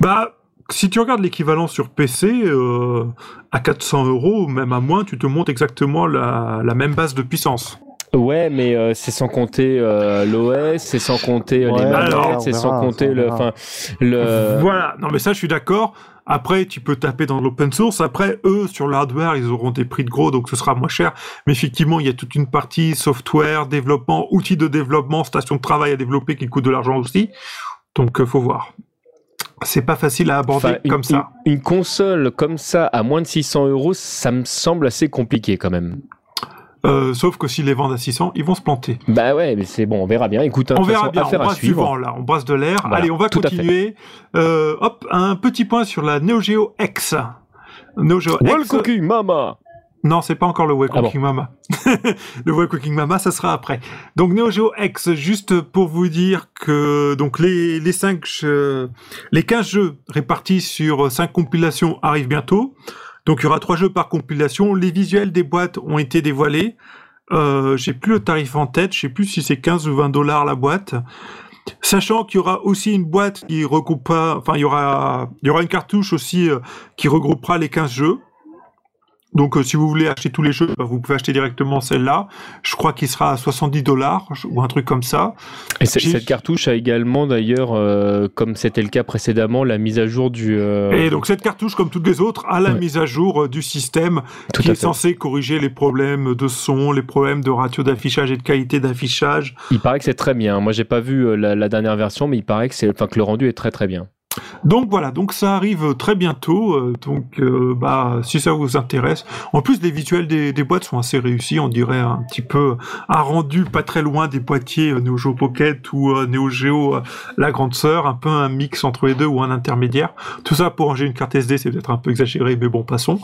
Bah, si tu regardes l'équivalent sur PC, euh, à 400 euros, même à moins, tu te montes exactement la, la même base de puissance. Ouais, mais euh, c'est sans compter euh, l'OS, c'est sans compter euh, Ouais, les manettes, c'est on sans compter le, verra. enfin, le. Voilà, non mais ça je suis d'accord. Après, tu peux taper dans l'open source. Après, eux, sur le hardware, ils auront des prix de gros, donc ce sera moins cher. Mais effectivement, il y a toute une partie software, développement, outils de développement, station de travail à développer qui coûte de l'argent aussi. Donc, euh, faut voir. C'est pas facile à aborder Enfin, une, comme ça. Une, une console comme ça à moins de 600 euros, ça me semble assez compliqué quand même. Euh, sauf que s'ils les vendent à 600, ils vont se planter. Bah ouais, mais c'est bon, on verra bien. Écoute, hein, On verra façon, bien, on brasse du vent là, on brasse de l'air. Voilà, Allez, on va continuer. Euh, hop, un petit point sur la Neo Geo X. Neo Geo Well X. cooking, mama. Non, c'est pas encore le Way Ah bon. Cooking Mama. le Way Cooking Mama, ça sera après. Donc Neo Geo X, juste pour vous dire que donc les les cinq jeux- les 15 jeux répartis sur cinq compilations arrivent bientôt. Donc il y aura trois jeux par compilation. Les visuels des boîtes ont été dévoilés. Euh, j'ai plus le tarif en tête, je sais plus si c'est 15 ou 20 dollars la boîte. Sachant qu'il y aura aussi une boîte qui regroupera, enfin il y aura, il y aura une cartouche aussi euh, qui regroupera les 15 jeux. Donc euh, si vous voulez acheter tous les jeux, bah, vous pouvez acheter directement celle-là. Je crois qu'il sera à 70 dollars ou un truc comme ça. Et cette cartouche a également d'ailleurs, euh, comme c'était le cas précédemment, la mise à jour du. euh, Et donc cette cartouche, comme toutes les autres, a la Ouais. mise à jour du système tout qui est fait. censé corriger les problèmes de son, les problèmes de ratio d'affichage et de qualité d'affichage. Il paraît que c'est très bien. Moi, j'ai pas vu la, la dernière version, mais il paraît que le rendu est très très bien. Donc voilà, donc ça arrive très bientôt. euh, donc euh, bah si ça vous intéresse. En plus les visuels des, des boîtes sont assez réussis. On dirait un petit peu un rendu pas très loin des boîtiers euh, Neo Geo Pocket ou Neo Geo la grande sœur, un peu un mix entre les deux ou un intermédiaire. Tout ça pour ranger une carte SD, c'est peut-être un peu exagéré, mais bon passons.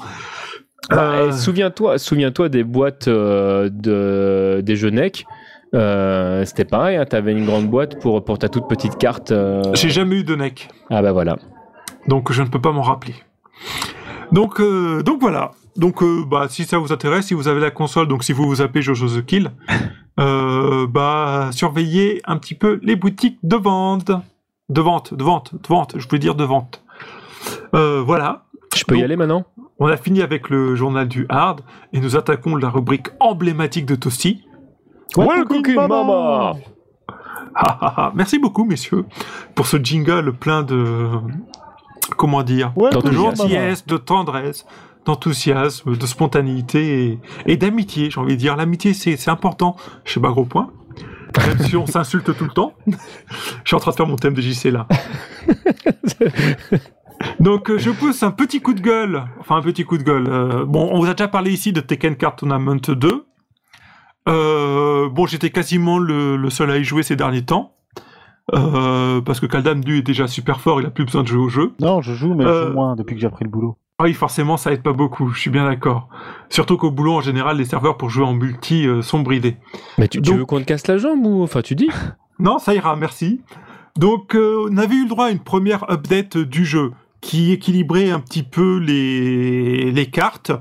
Bah, Euh, Souviens-toi, souviens-toi des boîtes euh, de des jeux NEC. Euh, c'était pareil, hein, t'avais une grande boîte pour, pour ta toute petite carte. euh, J'ai jamais eu de NEC. Ah bah voilà. donc je ne peux pas m'en rappeler. Donc, euh, donc voilà. Donc, bah, si ça vous intéresse, si vous avez la console, donc si vous vous appelez Jojo the Kill, bah, surveillez un petit peu les boutiques de vente, de vente, de vente, de vente. Je voulais dire de vente. Voilà. Je peux y aller maintenant? On a fini avec le journal du hard et nous attaquons la rubrique emblématique de Toasty. Well cooking, mama. Merci beaucoup, messieurs, pour ce jingle plein de, comment dire, de gentillesse, de tendresse, d'enthousiasme, de spontanéité et, et d'amitié, j'ai envie de dire. L'amitié, c'est c'est important chez Bagro Point. Même si on s'insulte tout le temps. Je suis en train de faire mon thème de JC là. Donc euh, je pousse un petit coup de gueule. Enfin un petit coup de gueule. Euh, bon, on vous a déjà parlé ici de Tekken Card Tournament 2. Euh, bon, j'étais quasiment le, le seul à y jouer ces derniers temps. Euh, parce que Kaldam lui est déjà super fort, il a plus besoin de jouer au jeu. Non, je joue, mais je Euh, joue moins depuis que j'ai appris le boulot. Ah Oui, forcément, ça aide pas beaucoup, je suis bien d'accord. Surtout qu'au boulot, en général, les serveurs pour jouer en multi euh, sont bridés. Mais tu, veux qu'on te casse la jambe ou enfin tu dis Non, ça ira, merci. Donc, euh, on avait eu le droit à une première update du jeu qui équilibrait un petit peu les, les cartes.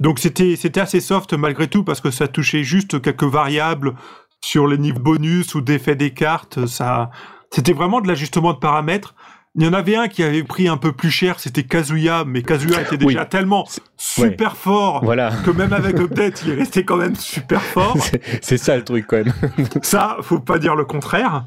Donc, c'était c'était assez soft malgré tout parce que ça touchait juste quelques variables sur les niveaux bonus ou d'effet des cartes. Ça, c'était vraiment de l'ajustement de paramètres. Il y en avait un qui avait pris un peu plus cher, c'était Kazuya, mais Kazuya était déjà Oui. tellement super fort Voilà. que même avec update, il est resté quand même super fort. C'est c'est ça le truc quand même. Ça, faut pas dire le contraire.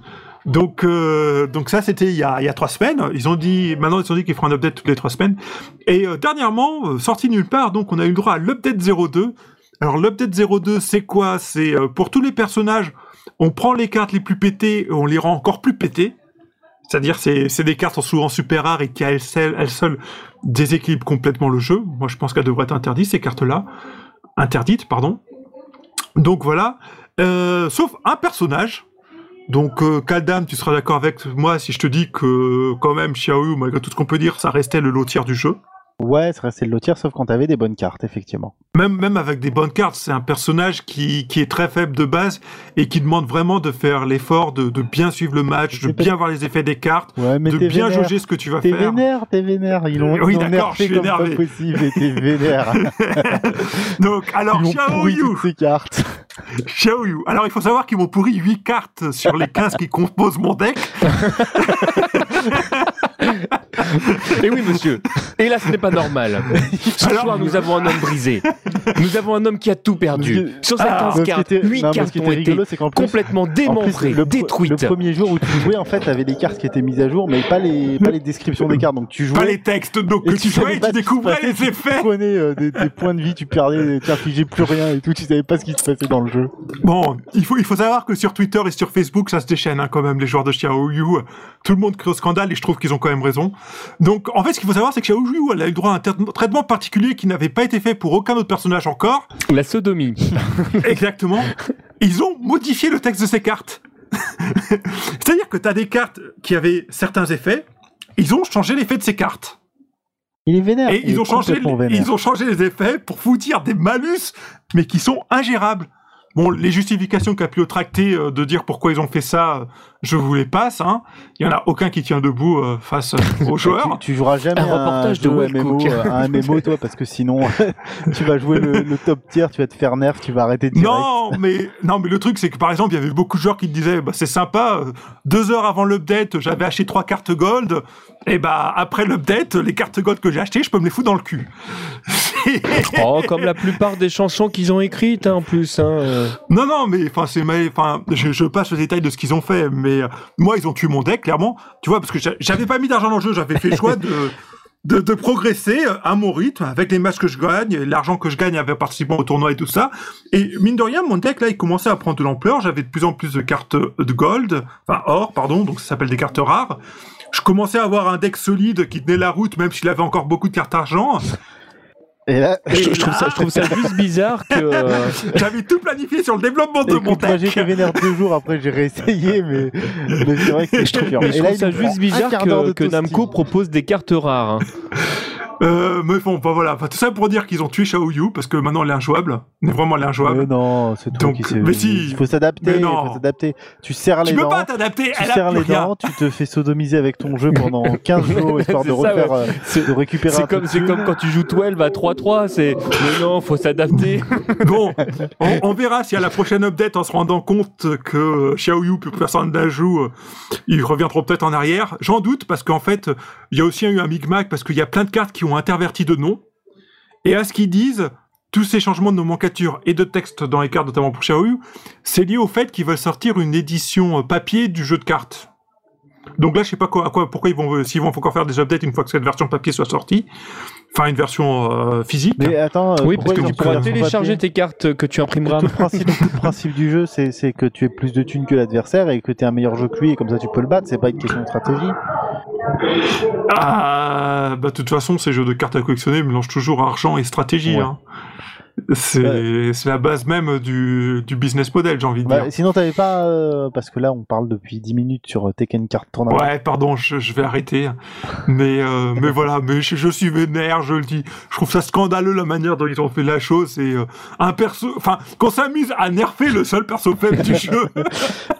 Donc, euh, donc ça, c'était il y a, trois semaines. Ils ont dit, maintenant ils ont dit qu'ils feront un update toutes les trois semaines. Et euh, dernièrement, euh, sorti nulle part, donc on a eu le droit à l'update 02. Alors l'update 02, c'est quoi? C'est pour tous les personnages, on prend les cartes les plus pétées et on les rend encore plus pétées. C'est-à-dire, c'est des cartes sont souvent super rares et qui elles seules, elles seules déséquilibrent complètement le jeu. Moi, je pense qu'elles devraient être interdites ces cartes-là, interdites, pardon. Donc voilà. Sauf un personnage. Donc, euh, tu seras d'accord avec moi si je te dis que, quand même, Xiaoyu, malgré tout ce qu'on peut dire, ça restait le lotier du jeu. Ouais, ça restait le lotière, sauf quand t'avais des bonnes cartes, effectivement. Même, même avec des bonnes cartes, c'est un personnage qui, qui est très faible de base et qui demande vraiment de faire l'effort de, de bien suivre le match, de bien voir les effets des cartes, Ouais, mais de t'es bien vénère. jauger ce que tu vas T'es faire. vénère, t'es vénère. Ils l'ont Oui, d'accord, je suis comme énervé. pas possible et t'es vénère. Donc, alors, Ils Yu, toutes ces cartes. Xiao Yu. Alors, il faut savoir qu'ils m'ont pourri 8 cartes sur les 15 qui composent mon deck. Et oui, monsieur. Et là, ce n'est pas normal. Ce Alors- soir, nous avons un homme brisé. Nous avons un homme qui a tout perdu. Sur ces Ah, 15 Ce qui cartes, était- 8 non, cartes qui ont été complètement démembrées, le, détruites. le premier jour où tu jouais, en fait, t'avais les cartes qui étaient mises à jour, mais pas les, pas les descriptions des cartes. Donc tu jouais. Pas les textes, donc que tu jouais et tu découvrais passait, les tu effets. prenais euh, des, des points de vie, tu perdais, tu infligeais plus rien et tout, tu savais pas ce qui se passait dans le jeu. Bon, il faut, il faut savoir que sur Twitter et sur Facebook, ça se déchaîne hein, quand même, les joueurs de Xiao Yu. Tout le monde crée au scandale et je trouve qu'ils ont quand même raison. Donc, en fait, ce qu'il faut savoir, c'est que Xiao Yu, elle a eu droit à un tra- traitement particulier qui n'avait pas été fait pour aucun autre personnage encore. La sodomie. Exactement. Ils ont modifié le texte de ces cartes. C'est-à-dire que tu as des cartes qui avaient certains effets, ils ont changé l'effet de ces cartes. Il est vénère. Et il ils est ont, changé, vénère. ils ont changé les effets pour vous dire des malus, mais qui sont ingérables. Bon, les justifications capillotractées euh, de dire pourquoi ils ont fait ça, euh, je vous les passe. Hein. Il y en a aucun qui tient debout euh, face euh, aux joueurs. Tu, tu joueras jamais Un un reportage de MMO, euh, un MMO toi parce que sinon tu vas jouer le, le top tier, tu vas te faire nerf, tu vas arrêter direct. Non, mais non, mais le truc c'est que par exemple, il y avait beaucoup de joueurs qui te disaient, bah, c'est sympa. euh, Deux heures avant l'update, j'avais acheté trois cartes gold. Et bah après l'update, les cartes gold que j'ai achetées, je peux me les foutre dans le cul. Oh, comme la plupart des chansons qu'ils ont écrites, hein, en plus. Hein. euh. Non, non, mais enfin, c'est, mais, enfin, je, je passe le détail de ce qu'ils ont fait, mais euh, moi, ils ont tué mon deck, clairement. Tu vois, parce que j'a- j'avais pas mis d'argent dans le jeu, j'avais fait le choix de, de, de progresser euh, à mon rythme, avec les matchs que je gagne, l'argent que je gagne avec participant au tournoi et tout ça. Et mine de rien, mon deck, là, il commençait à prendre de l'ampleur. J'avais de plus en plus de cartes de gold, enfin, or, pardon, donc ça s'appelle des cartes rares. Je commençais à avoir un deck solide qui tenait la route, même s'il avait encore beaucoup de cartes argent. Et là, Je, je trouve ça, je trouve ça juste bizarre que. euh, J'avais tout planifié sur le développement de mon moi j'ai deck. été vénère deux jours après, j'ai réessayé, mais, mais c'est vrai que c'est je Et là, trouve il ça juste bizarre que. Namco propose des cartes rares. hein. Euh, mais bon, bah voilà, Enfin, tout ça pour dire qu'ils ont tué Xiao Yu parce que maintenant elle est injouable, elle est vraiment elle est injouable. Mais non, c'est toi Donc, qui mais si. Il faut s'adapter, Mais il non. faut s'adapter. Tu serres tu les peux dents. pas t'adapter, Tu serres plus les rien. dents, tu te fais sodomiser avec ton jeu pendant 15 jours histoire de C'est ça, refaire, euh, de récupérer un C'est comme, c'est comme quand tu joues 12 à 3-3, c'est mais non, faut s'adapter. Bon, on, on verra si à la prochaine update, en se rendant compte que Xiao Yu peut personne d'ajout, euh, ils reviendront peut-être en arrière. J'en doute parce qu'en fait, il y a aussi eu un micmac parce qu'il y a plein de cartes qui ont interverti de nom. Et à ce qu'ils disent, tous ces changements de nomenclature et de texte dans les cartes, notamment pour Xiao Yu, c'est lié au fait qu'ils veulent sortir une édition euh, papier du jeu de cartes. Donc là, je sais pas quoi, à quoi, pourquoi ils vont, euh, s'ils vont encore faire des updates une fois que cette version papier soit sortie. Enfin, une version euh, physique. Mais attends, Oui, parce que tu pourras télécharger tes cartes que tu imprimeras. Tout le, principe, tout le principe du jeu, c'est que tu aies plus de thunes que l'adversaire et que tu aies un meilleur jeu que lui, et comme ça tu peux le battre. C'est pas une question de stratégie. Ah, bah de toute façon, ces jeux de cartes à collectionner mélangent toujours argent et stratégie. Ouais. Hein. C'est c'est la base même du, du business model, j'ai envie de Bah, dire. sinon, t'avais pas. euh, parce que là, on parle depuis 10 minutes sur euh, Tekken Card Tournament. Ouais, pardon, je, je vais arrêter. Mais, euh, mais voilà, mais je, je suis vénère, je le dis. Je trouve ça scandaleux la manière dont ils ont fait la chose. C'est euh, un perso. Enfin, qu'on s'amuse à nerfer le seul perso faible du jeu,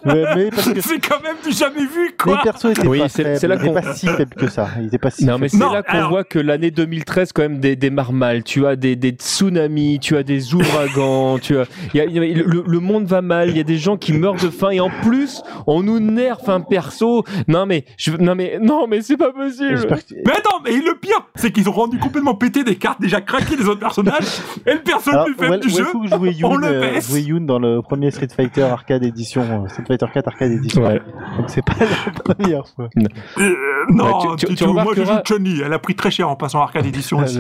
Mais, mais parce que c'est quand même du jamais vu, les quoi. persos étaient Oui, pas c'est- faibles. c'est là pas si faibles que ça. Ils étaient pas si Non, mais c'est là qu'on alors- voit que l'année 2013, quand même, dé- démarre mal. Tu as des, des tsunamis, tu as des ouragans, tu as, y a- y a- le, le monde va mal, il y a des gens qui meurent de faim, et en plus, on nous nerf un perso. Non, mais, je, non, mais, non, mais c'est pas possible. Mais attends, mais le pire, c'est qu'ils ont rendu complètement pété des cartes déjà craquées des autres personnages, et le perso le plus faible Well- du jeu. Wellcook jouait on Yoon, le euh, baisse. jouait Yoon dans le premier Street Fighter Arcade Edition, euh, Street Fighter 4 Arcade Edition. Ouais. Donc c'est pas la première fois. Euh, non, Ouais, tu- tu- du tu tout. moi je joue Chun-Li, elle a pris très cher en passant arcade édition Ah, aussi.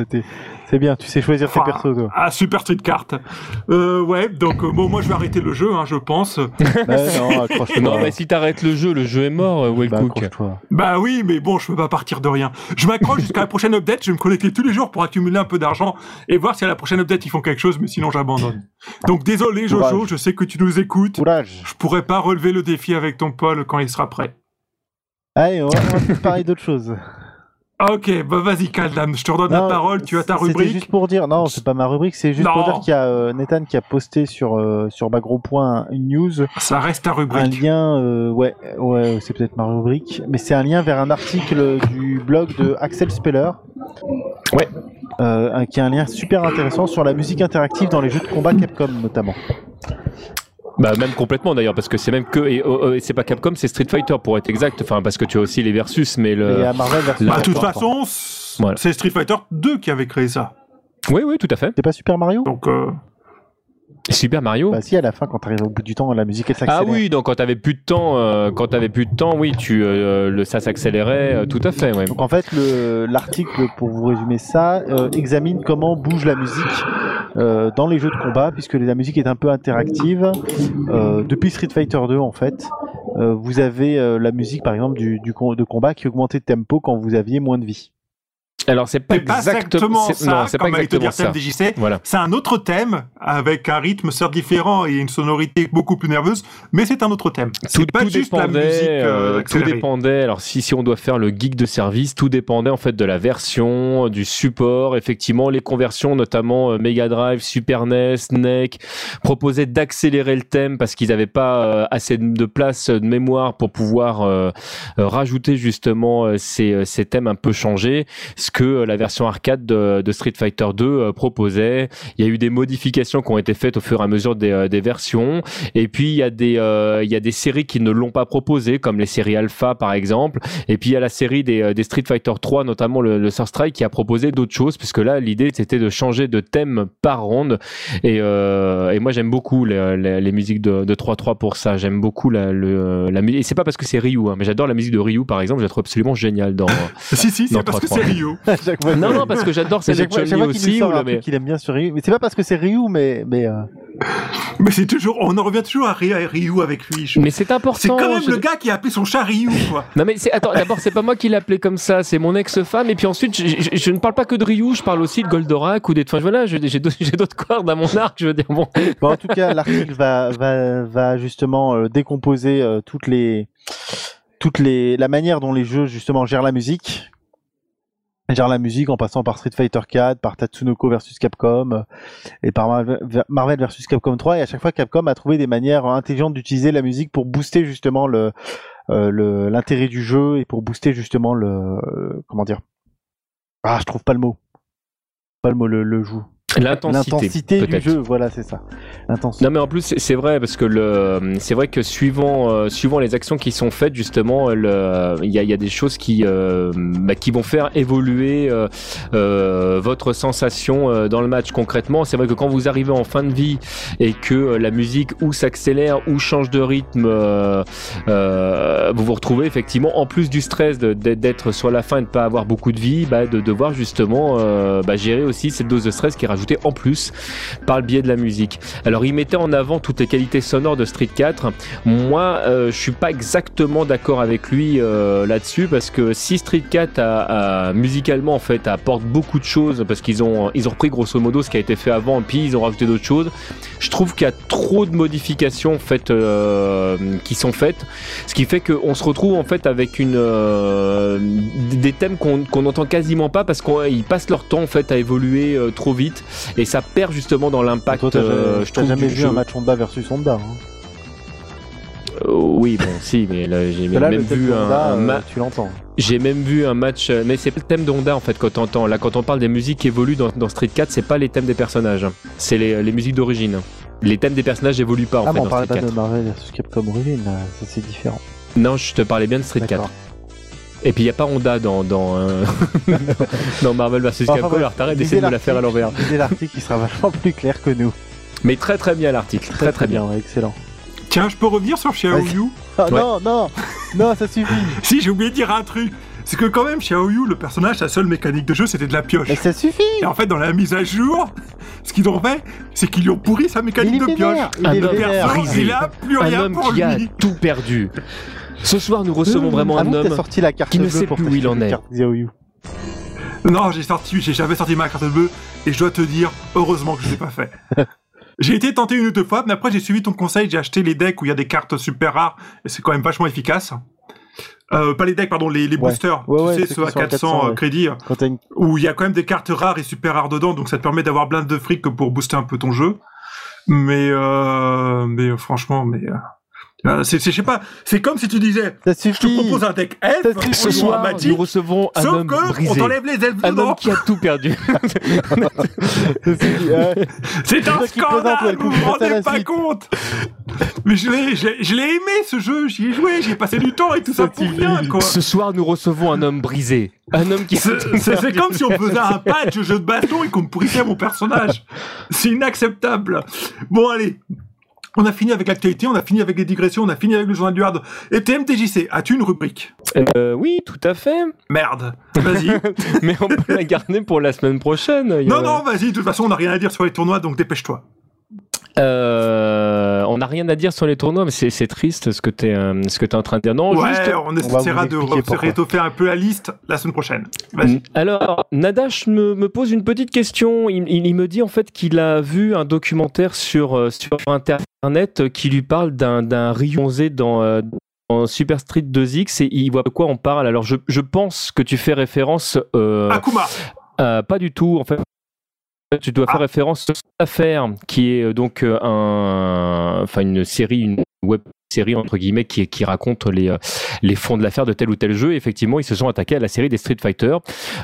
C'est bien, tu sais choisir tes Enfin, persos toi. Ah, super street card. Euh, ouais, donc euh, bon, moi je vais arrêter le jeu, hein, je pense. Bah, non, accroche-toi. Non, mais si t'arrêtes le jeu, le jeu est mort, euh, Bah, Wellcook. accroche-toi. bah oui, mais bon, je peux pas partir de rien. Je m'accroche jusqu'à la prochaine update, je vais me connecter tous les jours pour accumuler un peu d'argent et voir si à la prochaine update ils font quelque chose, mais sinon j'abandonne. Donc désolé Jojo, Courage. je sais que tu nous écoutes. Courage. Je pourrais pas relever le défi avec ton Paul quand il sera prêt. Allez, on va, on va parler d'autre chose. Ok, bah vas-y, Kaldam, je te redonne la parole, tu as ta C'était rubrique. juste pour dire, non, c'est pas ma rubrique, c'est juste pour Non. dire qu'il y a euh, Nathan qui a posté sur euh, sur Bagro Point une news, Ça reste ta un rubrique. lien, euh, ouais, ouais, c'est peut-être ma rubrique, mais c'est un lien vers un article du blog de Axel Speller. Ouais. Euh, un- qui est un lien super intéressant sur la musique interactive dans les jeux de combat Capcom notamment. Bah même complètement d'ailleurs parce que c'est même que et, oh, oh, et c'est pas Capcom c'est Street Fighter pour être exact enfin parce que tu as aussi les versus mais Et le à Marvel versus Bah, Bah, de toute Capcom 3. façon, Voilà. c'est Street Fighter 2 qui avait créé ça. oui oui tout à fait C'est pas Super Mario? Donc, euh, Super Mario Bah si, à la fin, quand t'arrives au bout du temps, la musique elle ah s'accélère. oui donc quand t'avais plus de temps euh, quand t'avais plus de temps oui tu euh, le ça s'accélérait euh, tout à fait ouais. Donc en fait, le- l'article, pour vous résumer ça, euh, examine comment bouge la musique euh, dans les jeux de combat, puisque la musique est un peu interactive. Euh, depuis Street Fighter 2, en fait, euh, vous avez la musique, par exemple, du, du de combat qui augmentait de tempo quand vous aviez moins de vie. Alors c'est pas, pas exactement ça, non c'est pas exactement ça thème DJC. voilà C'est un autre thème, avec un rythme certes différent et une sonorité beaucoup plus nerveuse, mais c'est un autre thème. tout, C'est pas tout juste la dépendait, musique euh, euh, tout dépendait. Alors si si on doit faire le geek de service, tout dépendait en fait de la version, du support. Effectivement, les conversions, notamment euh, Mega Drive, Super NES, NEC, proposaient d'accélérer le thème parce qu'ils n'avaient pas euh, assez de place euh, de mémoire pour pouvoir euh, euh, rajouter justement euh, ces, euh, ces thèmes un peu changés. Ce que euh, la version arcade de, de Street Fighter 2 euh, proposait. Il y a eu des modifications qui ont été faites au fur et à mesure des, euh, des versions. Et puis il y a des il y a des séries qui ne l'ont pas proposé, comme les séries Alpha par exemple. Et puis il y a la série des, des Street Fighter 3, notamment le, le Surf Strike, qui a proposé d'autres choses, puisque là l'idée c'était de changer de thème par ronde. Et, euh, et moi j'aime beaucoup les, les, les musiques de, de 3-3 pour ça. J'aime beaucoup la, le, la musique. Et c'est pas parce que c'est Ryu, hein, mais j'adore la musique de Ryu par exemple. Je la trouve absolument géniale dans. Si, si, c'est parce que 3-3. c'est Ryu. À chaque fois, non non parce que j'adore chaque Chun-Li aussi. Ou mais... qu'il aime bien sur Ryu, mais c'est pas parce que c'est Ryu, mais mais euh, Mais c'est toujours, on en revient toujours à Ry- à Ryu avec lui. Je- mais c'est important. C'est quand même je- le gars qui a appelé son chat Ryu, quoi. Non mais c'est attends d'abord c'est pas moi qui l'ai appelé comme ça c'est mon ex-femme et puis ensuite je, je- je ne parle pas que de Ryu je parle aussi de Goldorak ou des enfin voilà j'ai d'autres j'ai d'autres cordes à mon arc je veux dire bon Bon, en tout cas, l'article va, va, va justement euh, décomposer euh, toutes les, toutes les, la manière dont les jeux justement gèrent la musique, gèrent la musique en passant par Street Fighter 4, par Tatsunoko versus Capcom euh, et par Marvel versus Capcom 3. Et à chaque fois, Capcom a trouvé des manières intelligentes d'utiliser la musique pour booster justement le, euh, l'intérêt du jeu et pour booster justement le, euh, comment dire? Ah, je trouve pas le mot. Pas le mot, le, le joue. L'intensité du jeu, voilà, c'est ça. L'intensité. Non mais en plus c'est- vrai parce que le c'est vrai que suivant euh, suivant les actions qui sont faites justement il y a, il y a des choses qui euh, bah, qui vont faire évoluer euh, euh, votre sensation euh, dans le match concrètement c'est vrai que quand vous arrivez en fin de vie et que la musique ou s'accélère ou change de rythme euh, euh, vous vous retrouvez effectivement en plus du stress d'être sur la fin et de pas avoir beaucoup de vie bah, de devoir justement euh, bah, gérer aussi cette dose de stress qui est rajoutée en plus par le biais de la musique alors il mettait en avant toutes les qualités sonores de Street 4. Moi, euh, je suis pas exactement d'accord avec lui euh, là-dessus parce que si Street 4 a, musicalement en fait apporte beaucoup de choses parce qu'ils ont ils ont repris grosso modo ce qui a été fait avant puis ils ont rajouté d'autres choses. Je trouve qu'il y a trop de modifications en fait euh, qui sont faites, ce qui fait qu'on se retrouve en fait avec une euh, des thèmes qu'on qu'on n'entend quasiment pas parce qu'ils passent leur temps en fait à évoluer trop vite et ça perd justement dans l'impact. Euh, je jamais vu jeu. un match Honda versus Honda. Hein. Euh, oui, bon, si, mais là, j'ai même vu un, Honda, un euh, ma- tu l'entends. j'ai même vu un match, euh, mais c'est pas le thème de Honda en fait quand on entend. Là, quand on parle des musiques qui évoluent dans, dans Street 4, c'est pas les thèmes des personnages, c'est les, les musiques d'origine. Les thèmes des personnages évoluent pas en ah, fait on parlait pas 4. de Marvel versus Capcom Origin, c'est différent. Non, je te parlais bien de Street 4. Et puis il y a pas Honda dans dans, euh, dans Marvel vs Enfin, Capcom. bref, Alors t'arrêtes d'essayer de me la faire à l'envers. lisez l'article qui sera vachement plus clair que nous. Mais très très bien l'article, très très bien. ouais, excellent. Tiens, je peux revenir sur Xiaoyu Ah, Ouais. Non, non, non, ça suffit. Si, j'ai oublié de dire un truc. C'est que quand même, Xiaoyu, le personnage, sa seule mécanique de jeu, c'était de la pioche. Mais ça suffit. Et en fait, dans la mise à jour, ce qu'ils ont fait, c'est qu'ils lui ont pourri sa Il mécanique est de pioche. Il Un est il a plus Un rien homme pour qui a tout perdu. Ce soir, nous recevons vraiment Ah un t'as homme. sorti la carte qui ne sait pour plus où il en est. Non, j'ai sorti, j'ai jamais sorti ma carte bleue, et je dois te dire, heureusement que je l'ai pas fait. j'ai été tenté une ou deux fois, mais après j'ai suivi ton conseil, j'ai acheté les decks où il y a des cartes super rares, et c'est quand même vachement efficace. Euh, pas les decks, pardon, les, boosters. Ouais, ouais, tu sais, ceux à sont à 400, 400, euh, ouais. crédits, une... où il y a quand même des cartes rares et super rares dedans, donc ça te permet d'avoir plein de fric pour booster un peu ton jeu. Mais, euh, mais franchement, mais, euh, euh, c'est, je sais pas, c'est comme si tu disais, Ça je te propose un deck suffit. Ce soir, nous recevrons un sauf homme que on brisé. t'enlève les elfes Un homme qui a tout perdu. C'est un scandale, vous vous rendez pas compte Mais je l'ai, je l'ai, aimé ce jeu, j'y ai joué, j'y ai passé du temps et tout ça, pour rien quoi. Ce soir, nous recevons un homme brisé. Un homme qui C'est, comme si on faisait un patch au jeu de baston et qu'on pourrissait mon personnage. C'est inacceptable. Bon allez, on a fini avec l'actualité, on a fini avec les digressions, on a fini avec le journal du hard. Et TMTJC, as-tu une rubrique? Euh, oui, tout à fait. Merde, vas-y. Mais on peut la garder pour la semaine prochaine. A- non, non, vas-y, de toute façon on n'a rien à dire sur les tournois, donc dépêche-toi. Euh, on n'a rien à dire sur les tournois, mais c'est triste ce que tu es, ce que es en train de dire. Non, ouais, juste. on essaiera de réétoffer un peu la liste la semaine prochaine. Vas-y. Alors, Nadash me, me pose une petite question. Il, il- il me dit en fait qu'il a vu un documentaire sur, euh, sur Internet qui lui parle d'un Ryu 11 dans, euh, Super Street 2X et il voit de quoi on parle. Alors, je, je pense que tu fais référence. euh, Akuma, euh, pas du tout, en fait. Tu dois faire Ah. référence à cette affaire, qui est euh, donc euh, un, enfin une série, une web série entre guillemets qui, qui raconte les, euh, les fonds de l'affaire de tel ou tel jeu. Effectivement, ils se sont attaqués à la série des Street Fighter.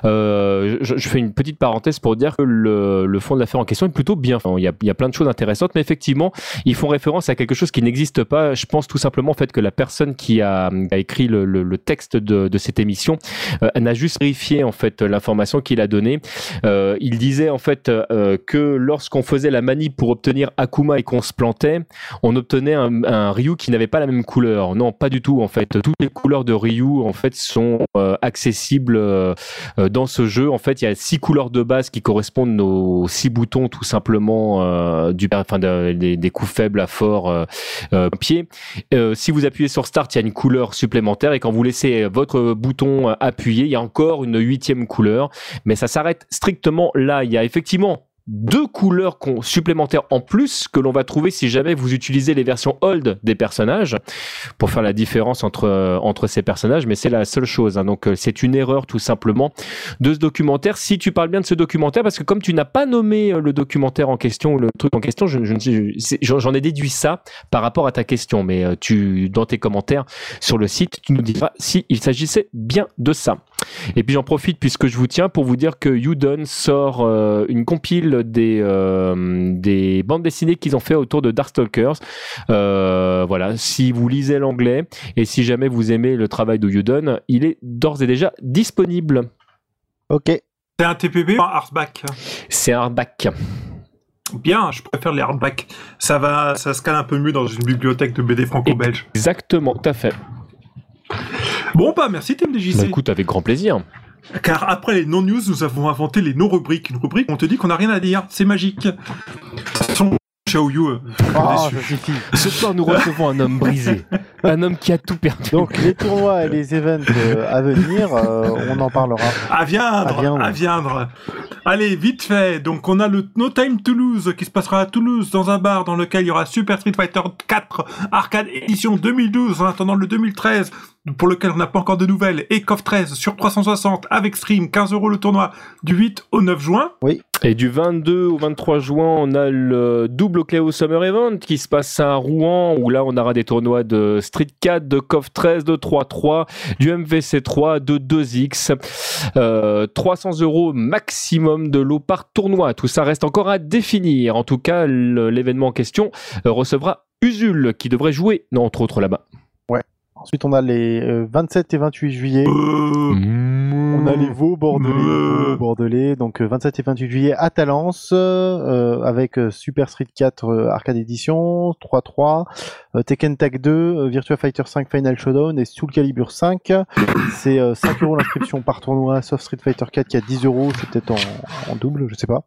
Euh, je, je fais une petite parenthèse pour dire que le, le fond de l'affaire en question est plutôt bien. il, y a, il y a plein de choses intéressantes, mais effectivement, ils font référence à quelque chose qui n'existe pas. Je pense tout simplement en fait que la personne qui a, a écrit le, le- le texte de, de cette émission euh, n'a juste vérifié en fait l'information qu'il a donnée. Euh, il disait en fait euh, que lorsqu'on faisait la manip pour obtenir Akuma et qu'on se plantait, on obtenait un, un Ryu qui n'avait pas la même couleur. Non, pas du tout en fait. Toutes les couleurs de Ryu en fait sont euh, accessibles euh, euh, dans ce jeu. En fait, il y a six couleurs de base qui correspondent aux six boutons tout simplement du, enfin de- des, coups faibles à fort pied. Si vous appuyez sur Start, il y a une couleur supplémentaire et quand vous laissez votre bouton appuyé, il y a encore une huitième couleur. Mais ça s'arrête strictement là. Il y a effectivement deux couleurs supplémentaires en plus que l'on va trouver si jamais vous utilisez les versions old des personnages pour faire la différence entre euh, entre ces personnages mais c'est la seule chose hein. donc euh, c'est une erreur tout simplement de ce documentaire si tu parles bien de ce documentaire parce que comme tu n'as pas nommé euh, le documentaire en question ou le truc en question je, je j'en j'en ai déduit ça par rapport à ta question mais tu dans tes commentaires sur le site tu nous diras si il s'agissait bien de ça et puis j'en profite puisque je vous tiens pour vous dire que Udon sort euh, une compile des, euh, des bandes dessinées qu'ils ont fait autour de Darkstalkers. Euh, voilà, si vous lisez l'anglais et si jamais vous aimez le travail de Udon, il est d'ores et déjà disponible. Ok. c'est un TPB, un hardback? C'est un hardback. Bien, je préfère les hardbacks. Ça va, ça se cale un peu mieux dans une bibliothèque de BD franco-belge. Exactement, tout à fait. Bon, bah merci TMDJC. Bah, écoute, avec grand plaisir. Car après les non-news, nous avons inventé les non-rubriques. Une rubrique, on te dit qu'on n'a rien à dire. C'est magique. Façon, Xiaoyu, euh, suffit. Ce soir, nous recevons un homme brisé. Un homme qui a tout perdu. Donc les tournois et les events euh, à venir, euh, on en parlera. À viendre, À viendre. à viendre. Allez, vite fait. Donc, on a le No Time Toulouse qui se passera à Toulouse dans un bar dans lequel il y aura Super Street Fighter 4 Arcade Edition 2012 en attendant le 2013 pour lequel on n'a pas encore de nouvelles et KOF 13 sur 360 avec stream 15 euros le tournoi du 8 au 9 juin. Et du 22 au 23 juin, on a le double Cléo Summer Event qui se passe à Rouen, où là on aura des tournois de Street 4, de KOF 13, de 3-3, du MVC 3, de 2X. Euh, 300 euros maximum de lot par tournoi. Tout ça reste encore à définir. En tout cas, l'événement en question euh, recevra Usul qui devrait jouer, non, entre autres là-bas. Ensuite, on a les euh, 27 et 28 juillet. Euh, On a les Vaux Bordelais, Euh. Bordelais, donc euh, 27 et 28 juillet à Talence, euh, avec euh, Super Street 4 euh, Arcade Edition, 3-3, euh, Tekken Tag 2, euh, Virtua Fighter 5 Final Showdown et Soul Calibur 5. C'est euh, 5 euros l'inscription par tournoi, sauf Street Fighter 4 qui a 10 euros, c'est peut-être en, en double, je sais pas.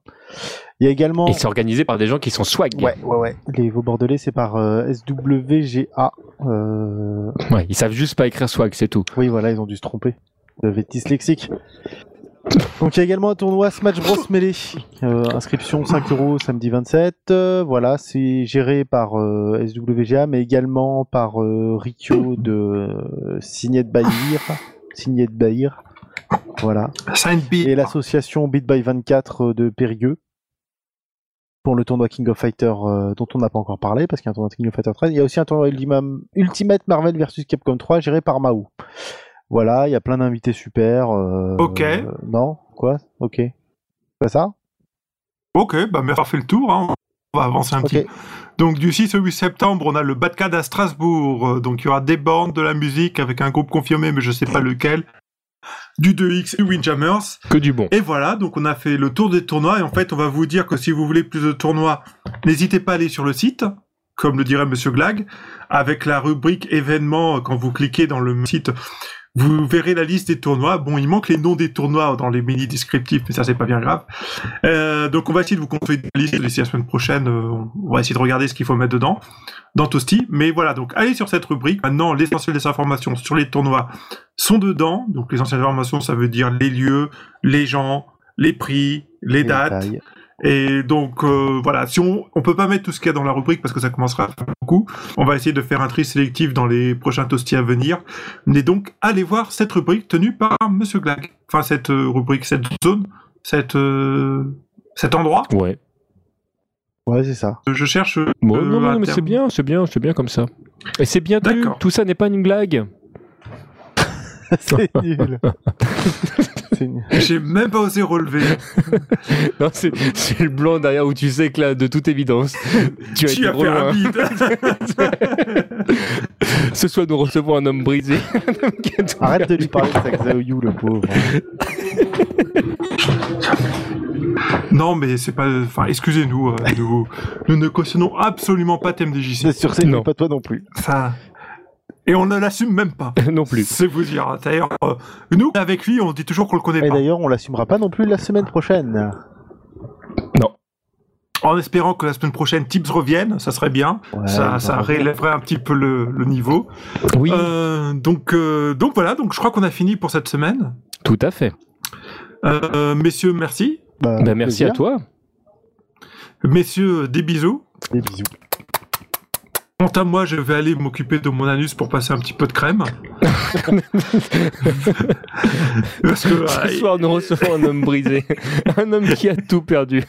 Il y a également... Et c'est organisé par des gens qui sont swag. Ouais, ouais, ouais. Les Vaux Bordelais, c'est par euh, SWGA. Euh, Ouais, ils savent juste pas écrire swag, c'est tout. Oui, voilà, ils ont dû se tromper. Doivent être dyslexiques. Donc il y a également un tournoi Smash Bros Melee. Euh, inscription 5 euros samedi 27. Euh, voilà, c'est géré par euh, SWGA, mais également par Rikyo de Signet de Bahir. Signet de Bahir. Voilà. Et l'association Beat by 24 de Périgueux. Pour le tournoi King of Fighter dont on n'a pas encore parlé, parce qu'il y a un tournoi King of Fighter 13. Il y a aussi un tournoi Ultima- Ultimate Marvel vs Capcom 3 géré par Mahou. Voilà, il y a plein d'invités super. euh, Ok. euh, non? Quoi? Ok. Pas ça? Ok, bah merci d'avoir fait le tour. hein. On va avancer un Ok. petit. Donc du 6 au 8 septembre, on a le Batcad à Strasbourg. Euh, Donc il y aura des bandes, de la musique avec un groupe confirmé, mais je sais pas lequel. Du 2X et Windjammers. Que du bon. Et voilà, donc on a fait le tour des tournois. Et en fait, on va vous dire que si vous voulez plus de tournois, n'hésitez pas à aller sur le site, comme le dirait Monsieur Glag, avec la rubrique événements. Quand vous cliquez dans le site, vous verrez la liste des tournois. Bon, il manque les noms des tournois dans les mini descriptifs, mais ça c'est pas bien grave. Euh, donc on va essayer de vous construire une liste d'ici la semaine prochaine. euh, on va essayer de regarder ce qu'il faut mettre dedans dans Toasty. Mais voilà, donc allez sur cette rubrique. Maintenant, l'essentiel des informations sur les tournois sont dedans. Donc l'essentiel des informations, ça veut dire les lieux, les gens, les prix, les dates. Et donc euh, voilà, si on on peut pas mettre tout ce qu'il y a dans la rubrique parce que ça commencera à faire beaucoup, on va essayer de faire un tri sélectif dans les prochains toasties à venir. Mais donc allez voir cette rubrique tenue par Monsieur Glag. Enfin cette euh, rubrique, cette zone, cette euh, cet endroit. Ouais. Ouais, c'est ça. Je cherche. euh, Bon, non, non, un mais c'est bien, c'est bien, c'est bien comme ça. Et c'est bien tenu. Tout ça n'est pas une blague. c'est nul. J'ai même pas osé relever. Non, c'est c'est le blanc derrière où tu sais que là, de toute évidence, tu as Tu été as trop fait un loin. bide. Ce soit nous recevons un homme brisé. Arrête de lui parler de sa Xiaoyu, le pauvre. non, mais c'est pas. Enfin, excusez-nous. euh, nous, nous ne cautionnons absolument pas TMDJC. C'est sûr, c'est Non. pas toi non plus. Ça. Et on ne l'assume même pas. non plus. C'est vous dire. D'ailleurs, euh, nous, avec lui, on dit toujours qu'on le connaît Et pas. d'ailleurs, on l'assumera pas non plus la semaine prochaine. En espérant que la semaine prochaine, Tips revienne, ça serait bien. Ouais, ça bah, ça relèverait un petit peu le, le niveau. Oui, Euh, donc, euh, donc voilà, donc je crois qu'on a fini pour cette semaine. tout à fait. Euh, messieurs, merci. bah, Bah, merci plaisir. à toi. Messieurs, des bisous. Des bisous. Quant à moi, je vais aller m'occuper de mon anus pour passer un petit peu de crème. Parce que Ce soir, nous recevons un homme brisé. Un homme qui a tout perdu.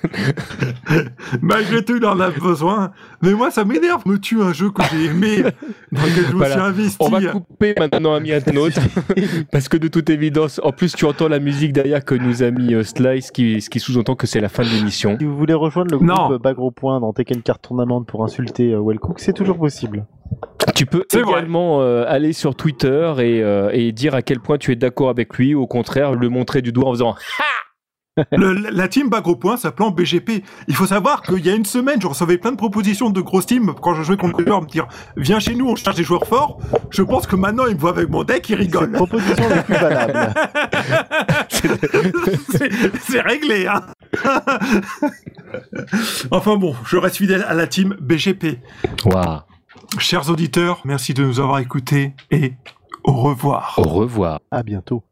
malgré tout, il en a besoin. Mais moi, ça m'énerve, me tue un jeu que j'ai aimé, dans lequel je me Voilà. suis investi. On va couper maintenant à Miatnote. parce que de toute évidence, en plus, tu entends la musique derrière que nous a mis euh, Slice, qui, ce qui sous-entend que c'est la fin de l'émission. Si vous voulez rejoindre le groupe Bagro Point dans Tekken Card Tournament pour insulter euh, Wellcook, c'est toujours possible. Tu peux également euh, aller sur Twitter et, euh, et dire à quel point tu es d'accord avec lui, ou au contraire, le montrer du doigt en faisant Le- la team Bagro Point s'appelant BGP. Il faut savoir qu'il y a une semaine, je recevais plein de propositions de grosses teams quand je jouais contre les joueurs, me dire viens chez nous, on cherche des joueurs forts. Je pense que maintenant ils me voient avec mon deck, ils rigolent. proposition la plus valable. C'est c'est réglé, hein. enfin bon, je reste fidèle à la team BGP. Waouh. Chers auditeurs, merci de nous avoir écoutés et au revoir. Au revoir. À bientôt.